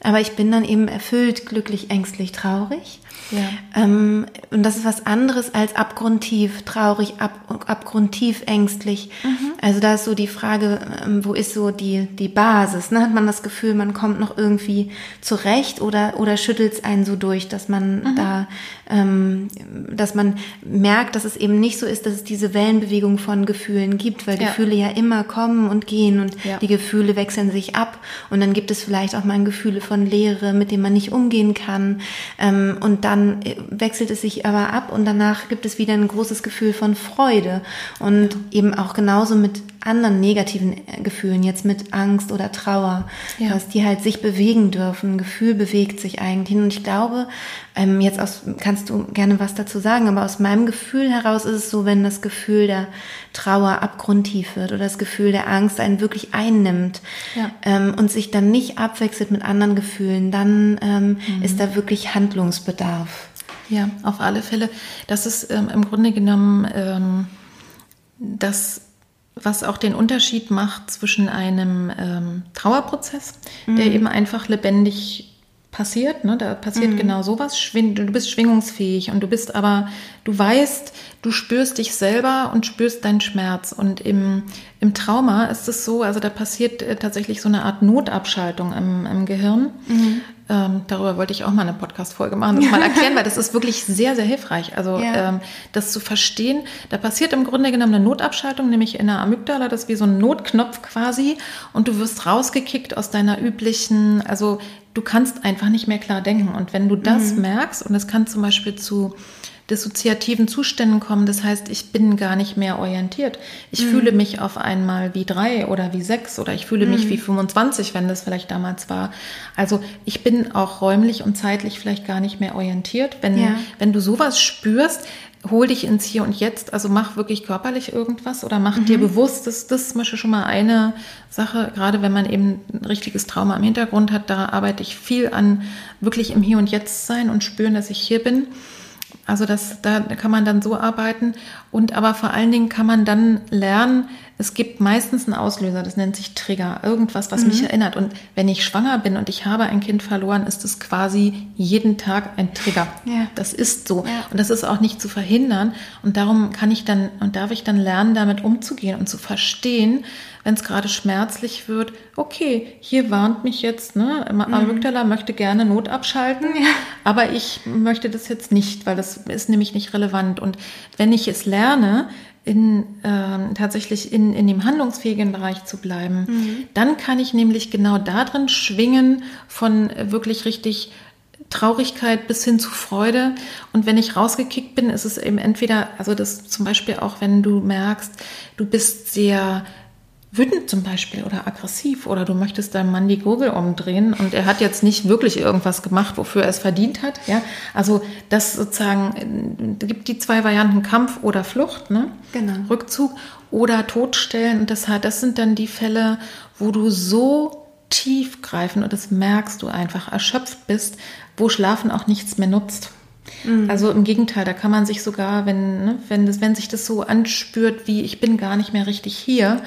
aber ich bin dann eben erfüllt, glücklich, ängstlich, traurig. Ja. Ähm, und das ist was anderes als abgrundtief traurig, ab, abgrundtief ängstlich. Mhm. Also da ist so die Frage, ähm, wo ist so die, die Basis? Ne? Hat man das Gefühl, man kommt noch irgendwie zurecht oder, oder schüttelt es einen so durch, dass man mhm. da, ähm, dass man merkt, dass es eben nicht so ist, dass es diese Wellenbewegung von Gefühlen gibt, weil ja. Gefühle ja immer kommen und gehen und ja. die Gefühle wechseln sich ab und dann gibt es vielleicht auch mal Gefühle von Leere, mit denen man nicht umgehen kann ähm, und dann äh, wechselt es sich aber ab und danach gibt es wieder ein großes Gefühl von Freude und eben auch genauso mit anderen negativen äh, Gefühlen, jetzt mit Angst oder Trauer, ja. dass die halt sich bewegen dürfen. Ein Gefühl bewegt sich eigentlich. Und ich glaube, ähm, jetzt aus, kannst du gerne was dazu sagen, aber aus meinem Gefühl heraus ist es so, wenn das Gefühl der Trauer abgrundtief wird oder das Gefühl der Angst einen wirklich einnimmt ja. ähm, und sich dann nicht abwechselt mit anderen Gefühlen, dann ähm, mhm. ist da wirklich Handlungsbedarf. Ja, auf alle Fälle. Das ist ähm, im Grunde genommen ähm, das was auch den Unterschied macht zwischen einem ähm, Trauerprozess, mhm. der eben einfach lebendig passiert, ne? da passiert mhm. genau sowas, du bist schwingungsfähig und du bist aber, du weißt, du spürst dich selber und spürst deinen Schmerz und im, im Trauma ist es so, also da passiert äh, tatsächlich so eine Art Notabschaltung im, im Gehirn. Mhm. Ähm, darüber wollte ich auch mal eine Podcast-Folge machen, das mal erklären, weil das ist wirklich sehr, sehr hilfreich. Also ja. ähm, das zu verstehen, da passiert im Grunde genommen eine Notabschaltung, nämlich in der Amygdala, das ist wie so ein Notknopf quasi und du wirst rausgekickt aus deiner üblichen, also du kannst einfach nicht mehr klar denken. Und wenn du das mhm. merkst, und es kann zum Beispiel zu dissoziativen Zuständen kommen. Das heißt, ich bin gar nicht mehr orientiert. Ich mhm. fühle mich auf einmal wie drei oder wie sechs oder ich fühle mhm. mich wie 25, wenn das vielleicht damals war. Also ich bin auch räumlich und zeitlich vielleicht gar nicht mehr orientiert. Wenn, ja. wenn du sowas spürst, hol dich ins Hier und Jetzt, also mach wirklich körperlich irgendwas oder mach mhm. dir bewusst, das, das ist zum Beispiel schon mal eine Sache, gerade wenn man eben ein richtiges Trauma im Hintergrund hat, da arbeite ich viel an wirklich im Hier und Jetzt sein und spüren, dass ich hier bin. Also das, da kann man dann so arbeiten und aber vor allen Dingen kann man dann lernen, es gibt meistens einen Auslöser, das nennt sich Trigger, irgendwas, was mhm. mich erinnert. Und wenn ich schwanger bin und ich habe ein Kind verloren, ist es quasi jeden Tag ein Trigger. Ja. Das ist so. Ja. Und das ist auch nicht zu verhindern. Und darum kann ich dann und darf ich dann lernen, damit umzugehen und zu verstehen, wenn es gerade schmerzlich wird, okay, hier warnt mich jetzt, ne, mhm. Amygdala möchte gerne Not abschalten, ja. aber ich möchte das jetzt nicht, weil das ist nämlich nicht relevant. Und wenn ich es lerne, in, ähm, tatsächlich in, in dem handlungsfähigen Bereich zu bleiben. Mhm. Dann kann ich nämlich genau da drin schwingen von wirklich richtig Traurigkeit bis hin zu Freude. Und wenn ich rausgekickt bin, ist es eben entweder, also das zum Beispiel auch, wenn du merkst, du bist sehr wütend zum Beispiel oder aggressiv oder du möchtest deinem Mann die Gurgel umdrehen und er hat jetzt nicht wirklich irgendwas gemacht, wofür er es verdient hat. Ja, also das sozusagen äh, gibt die zwei Varianten Kampf oder Flucht, ne? Genau. Rückzug oder Todstellen und das das sind dann die Fälle, wo du so tief greifen und das merkst du einfach erschöpft bist, wo Schlafen auch nichts mehr nutzt. Mhm. Also im Gegenteil, da kann man sich sogar, wenn, ne, wenn, das, wenn sich das so anspürt, wie ich bin gar nicht mehr richtig hier,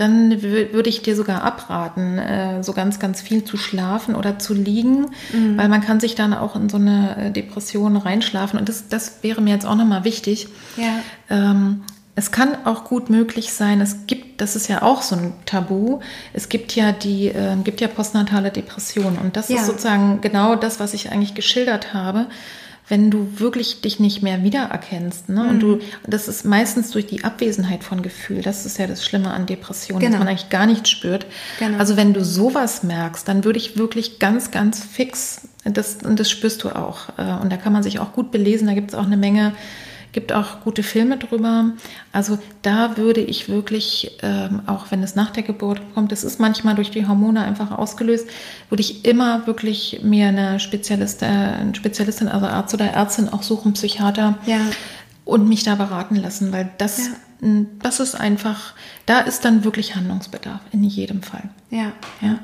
dann würde ich dir sogar abraten, äh, so ganz, ganz viel zu schlafen oder zu liegen, mhm. weil man kann sich dann auch in so eine äh, Depression reinschlafen. Und das, das wäre mir jetzt auch nochmal wichtig. Ja. Ähm, es kann auch gut möglich sein, es gibt, das ist ja auch so ein Tabu, es gibt ja die, äh, gibt ja postnatale Depression und das ja. ist sozusagen genau das, was ich eigentlich geschildert habe wenn du wirklich dich nicht mehr wiedererkennst. Ne? Mhm. Und du, das ist meistens durch die Abwesenheit von Gefühl. Das ist ja das Schlimme an Depressionen, genau. dass man eigentlich gar nichts spürt. Genau. Also wenn du sowas merkst, dann würde ich wirklich ganz, ganz fix, das, und das spürst du auch. Äh, und da kann man sich auch gut belesen. Da gibt es auch eine Menge gibt auch gute Filme drüber. Also da würde ich wirklich, ähm, auch wenn es nach der Geburt kommt, das ist manchmal durch die Hormone einfach ausgelöst, würde ich immer wirklich mir eine Spezialist, äh, eine Spezialistin, also Arzt oder Ärztin auch suchen, Psychiater. Ja. Und mich da beraten lassen, weil das, ja. das ist einfach, da ist dann wirklich Handlungsbedarf in jedem Fall. Ja. ja.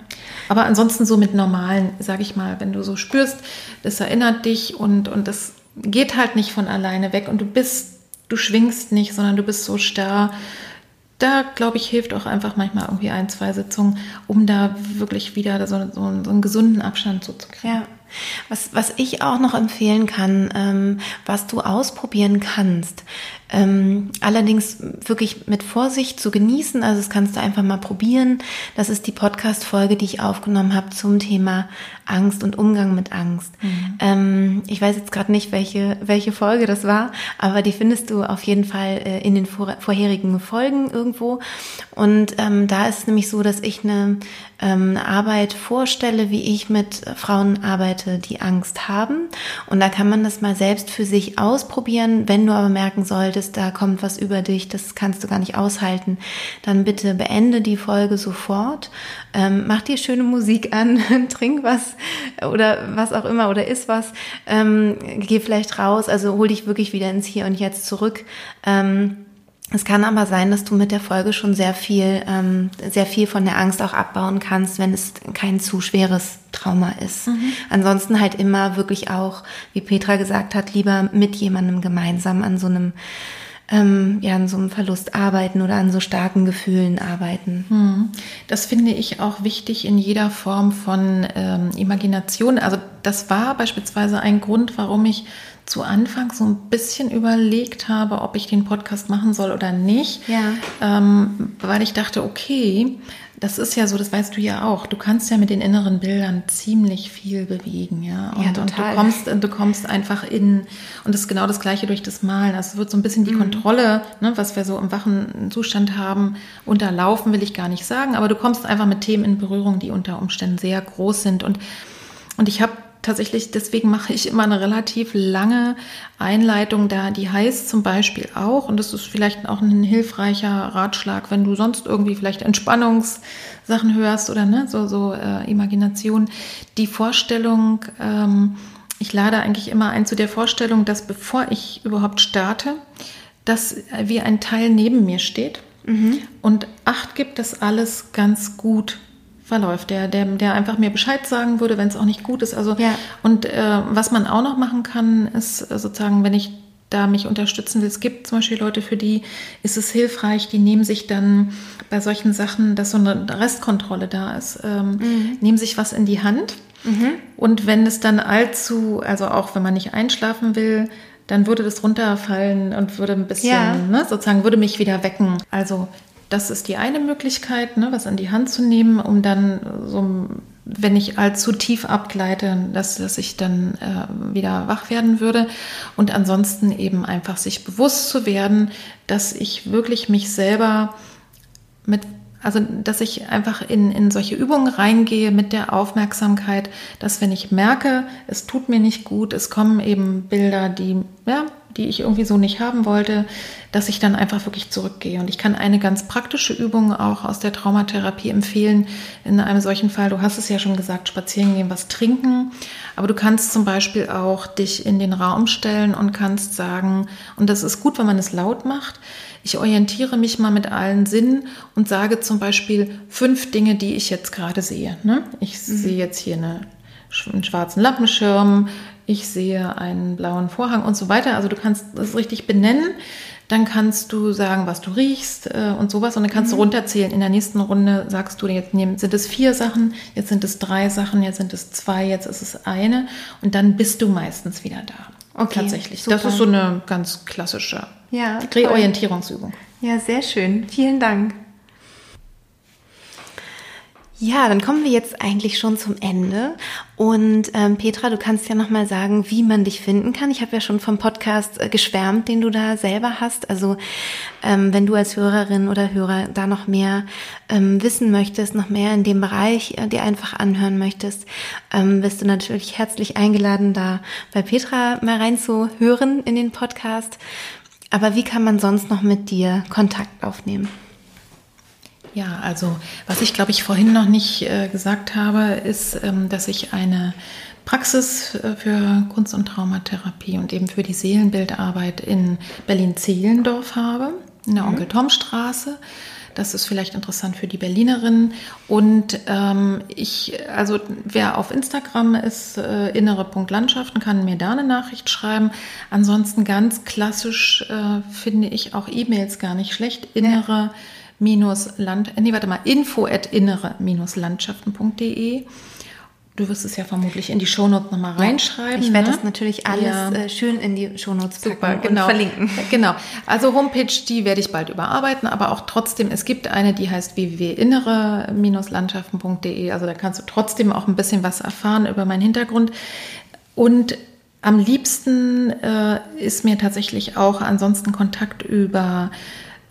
Aber ansonsten so mit normalen, sage ich mal, wenn du so spürst, das erinnert dich und, und das geht halt nicht von alleine weg und du bist, du schwingst nicht, sondern du bist so starr. Da, glaube ich, hilft auch einfach manchmal irgendwie ein, zwei Sitzungen, um da wirklich wieder so, so, so einen gesunden Abstand so zu kriegen. Ja. Was, was ich auch noch empfehlen kann, ähm, was du ausprobieren kannst, ähm, allerdings wirklich mit Vorsicht zu genießen, also das kannst du einfach mal probieren. Das ist die Podcast-Folge, die ich aufgenommen habe zum Thema Angst und Umgang mit Angst. Mhm. Ähm, ich weiß jetzt gerade nicht, welche, welche Folge das war, aber die findest du auf jeden Fall äh, in den vor, vorherigen Folgen irgendwo. Und ähm, da ist es nämlich so, dass ich eine ähm, Arbeit vorstelle, wie ich mit Frauen arbeite, die Angst haben. Und da kann man das mal selbst für sich ausprobieren. Wenn du aber merken solltest, da kommt was über dich, das kannst du gar nicht aushalten, dann bitte beende die Folge sofort. Ähm, mach dir schöne Musik an, trink was oder was auch immer oder isst was. Ähm, geh vielleicht raus, also hol dich wirklich wieder ins Hier und Jetzt zurück. Ähm, es kann aber sein, dass du mit der Folge schon sehr viel, ähm, sehr viel von der Angst auch abbauen kannst, wenn es kein zu schweres Trauma ist. Mhm. Ansonsten halt immer wirklich auch, wie Petra gesagt hat, lieber mit jemandem gemeinsam an so einem ähm, ja, an so einem Verlust arbeiten oder an so starken Gefühlen arbeiten. Mhm. Das finde ich auch wichtig in jeder Form von ähm, Imagination. Also das war beispielsweise ein Grund, warum ich zu Anfang so ein bisschen überlegt habe, ob ich den Podcast machen soll oder nicht. Ja. Ähm, weil ich dachte, okay, das ist ja so, das weißt du ja auch. Du kannst ja mit den inneren Bildern ziemlich viel bewegen, ja. Und, ja, total. und du kommst, du kommst einfach in, und das ist genau das Gleiche durch das Malen. Also es wird so ein bisschen die mhm. Kontrolle, ne, was wir so im wachen Zustand haben, unterlaufen, will ich gar nicht sagen. Aber du kommst einfach mit Themen in Berührung, die unter Umständen sehr groß sind. Und, und ich habe tatsächlich, deswegen mache ich immer eine relativ lange Einleitung da, die heißt zum Beispiel auch, und das ist vielleicht auch ein hilfreicher Ratschlag, wenn du sonst irgendwie vielleicht Entspannungssachen hörst oder ne, so, so äh, Imagination, die Vorstellung, ähm, ich lade eigentlich immer ein zu der Vorstellung, dass bevor ich überhaupt starte, dass wie ein Teil neben mir steht mhm. und Acht gibt, dass alles ganz gut verläuft, der, der, der einfach mir Bescheid sagen würde, wenn es auch nicht gut ist. Also ja. und äh, was man auch noch machen kann, ist äh, sozusagen, wenn ich da mich unterstützen will. Es gibt zum Beispiel Leute, für die ist es hilfreich, die nehmen sich dann bei solchen Sachen, dass so eine Restkontrolle da ist, ähm, mhm. nehmen sich was in die Hand. Mhm. Und wenn es dann allzu, also auch wenn man nicht einschlafen will, dann würde das runterfallen und würde ein bisschen, ja. ne, sozusagen, würde mich wieder wecken. Also das ist die eine Möglichkeit, ne, was an die Hand zu nehmen, um dann so, wenn ich allzu tief abgleite, dass, dass ich dann äh, wieder wach werden würde. Und ansonsten eben einfach sich bewusst zu werden, dass ich wirklich mich selber mit also, dass ich einfach in, in solche Übungen reingehe mit der Aufmerksamkeit, dass wenn ich merke, es tut mir nicht gut, es kommen eben Bilder, die, ja, die ich irgendwie so nicht haben wollte, dass ich dann einfach wirklich zurückgehe. Und ich kann eine ganz praktische Übung auch aus der Traumatherapie empfehlen. In einem solchen Fall, du hast es ja schon gesagt, spazieren gehen, was trinken. Aber du kannst zum Beispiel auch dich in den Raum stellen und kannst sagen, und das ist gut, wenn man es laut macht, ich orientiere mich mal mit allen Sinnen und sage zum Beispiel fünf Dinge, die ich jetzt gerade sehe. Ne? Ich mhm. sehe jetzt hier eine, einen schwarzen Lampenschirm, ich sehe einen blauen Vorhang und so weiter. Also du kannst das richtig benennen. Dann kannst du sagen, was du riechst äh, und sowas. Und dann kannst mhm. du runterzählen. In der nächsten Runde sagst du, jetzt sind es vier Sachen, jetzt sind es drei Sachen, jetzt sind es zwei, jetzt ist es eine. Und dann bist du meistens wieder da. Okay, Tatsächlich. Super. Das ist so eine ganz klassische ja, Reorientierungsübung. Ja, sehr schön. Vielen Dank. Ja, dann kommen wir jetzt eigentlich schon zum Ende. Und ähm, Petra, du kannst ja nochmal sagen, wie man dich finden kann. Ich habe ja schon vom Podcast äh, geschwärmt, den du da selber hast. Also ähm, wenn du als Hörerin oder Hörer da noch mehr ähm, wissen möchtest, noch mehr in dem Bereich äh, dir einfach anhören möchtest, ähm, bist du natürlich herzlich eingeladen, da bei Petra mal reinzuhören in den Podcast. Aber wie kann man sonst noch mit dir Kontakt aufnehmen? Ja, also was ich glaube ich vorhin noch nicht äh, gesagt habe, ist, ähm, dass ich eine Praxis äh, für Kunst- und Traumatherapie und eben für die Seelenbildarbeit in Berlin-Zehlendorf habe, in der mhm. Onkel-Tom-Straße. Das ist vielleicht interessant für die Berlinerinnen. Und ähm, ich, also wer auf Instagram ist, äh, innere.landschaften, kann mir da eine Nachricht schreiben. Ansonsten ganz klassisch äh, finde ich auch E-Mails gar nicht schlecht. Innere ja land, nee, warte mal, info at innere-landschaften.de. Du wirst es ja vermutlich in die Shownotes nochmal reinschreiben. Ich werde ne? das natürlich alles ja. Äh, schön in die Shownotes packen Super, genau. und verlinken. Genau. Also Homepage, die werde ich bald überarbeiten, aber auch trotzdem, es gibt eine, die heißt www.innere-landschaften.de. Also da kannst du trotzdem auch ein bisschen was erfahren über meinen Hintergrund. Und am liebsten äh, ist mir tatsächlich auch ansonsten Kontakt über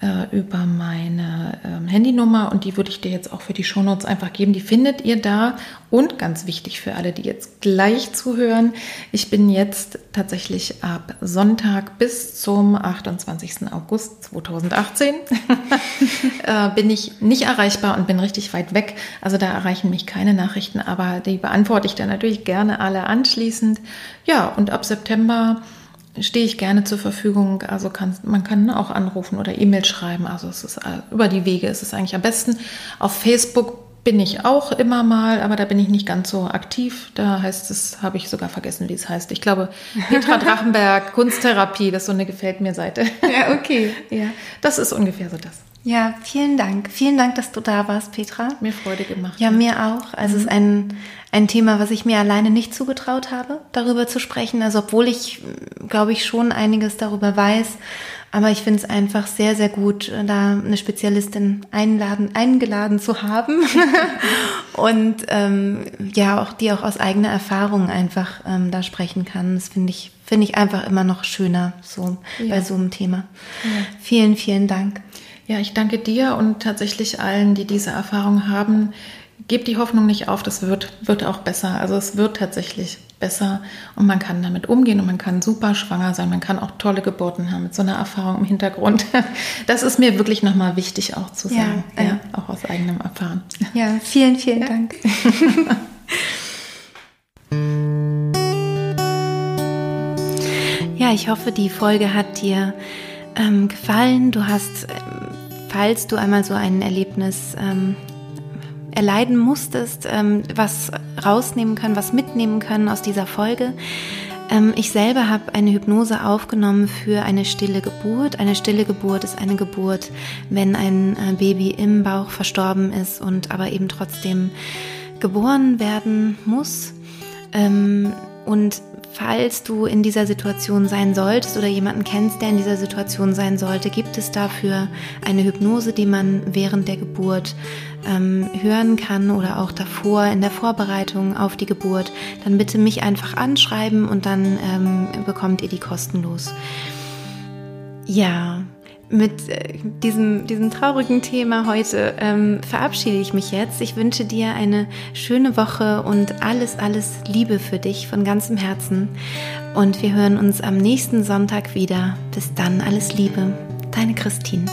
äh, über meine ähm, Handynummer und die würde ich dir jetzt auch für die Shownotes einfach geben. Die findet ihr da. Und ganz wichtig für alle, die jetzt gleich zuhören, ich bin jetzt tatsächlich ab Sonntag bis zum 28. August 2018 äh, bin ich nicht erreichbar und bin richtig weit weg. Also da erreichen mich keine Nachrichten, aber die beantworte ich dann natürlich gerne alle anschließend. Ja, und ab September stehe ich gerne zur Verfügung. Also kann, man kann auch anrufen oder E-Mail schreiben. Also es ist äh, über die Wege ist es eigentlich am besten. Auf Facebook bin ich auch immer mal, aber da bin ich nicht ganz so aktiv. Da heißt es, habe ich sogar vergessen, wie es heißt. Ich glaube, Petra Drachenberg, Kunsttherapie, das ist so eine gefällt mir Seite. Ja, okay. Ja, das ist ungefähr so das. Ja, vielen Dank. Vielen Dank, dass du da warst, Petra. Mir Freude gemacht. Ja, mir auch. Also mhm. es ist ein, ein Thema, was ich mir alleine nicht zugetraut habe, darüber zu sprechen. Also obwohl ich, glaube ich, schon einiges darüber weiß. Aber ich finde es einfach sehr, sehr gut, da eine Spezialistin einladen, eingeladen zu haben. Und ähm, ja, auch die auch aus eigener Erfahrung einfach ähm, da sprechen kann. Das finde ich, finde ich einfach immer noch schöner so ja. bei so einem Thema. Ja. Vielen, vielen Dank. Ja, ich danke dir und tatsächlich allen, die diese Erfahrung haben. Gebt die Hoffnung nicht auf, das wird, wird auch besser. Also es wird tatsächlich besser und man kann damit umgehen und man kann super schwanger sein. Man kann auch tolle Geburten haben mit so einer Erfahrung im Hintergrund. Das ist mir wirklich nochmal wichtig auch zu sagen, ja, ja, auch aus eigenem Erfahren. Ja, vielen, vielen ja. Dank. ja, ich hoffe, die Folge hat dir ähm, gefallen. Du hast, falls du einmal so ein Erlebnis ähm, erleiden musstest, ähm, was rausnehmen können, was mitnehmen können aus dieser Folge. Ähm, ich selber habe eine Hypnose aufgenommen für eine stille Geburt. Eine stille Geburt ist eine Geburt, wenn ein äh, Baby im Bauch verstorben ist und aber eben trotzdem geboren werden muss. Ähm, und Falls du in dieser Situation sein solltest oder jemanden kennst, der in dieser Situation sein sollte, gibt es dafür eine Hypnose, die man während der Geburt ähm, hören kann oder auch davor in der Vorbereitung auf die Geburt. Dann bitte mich einfach anschreiben und dann ähm, bekommt ihr die kostenlos. Ja, mit äh, diesem, diesem traurigen Thema heute ähm, verabschiede ich mich jetzt. Ich wünsche dir eine schöne Woche und alles, alles Liebe für dich von ganzem Herzen. Und wir hören uns am nächsten Sonntag wieder. Bis dann, alles Liebe. Deine Christine.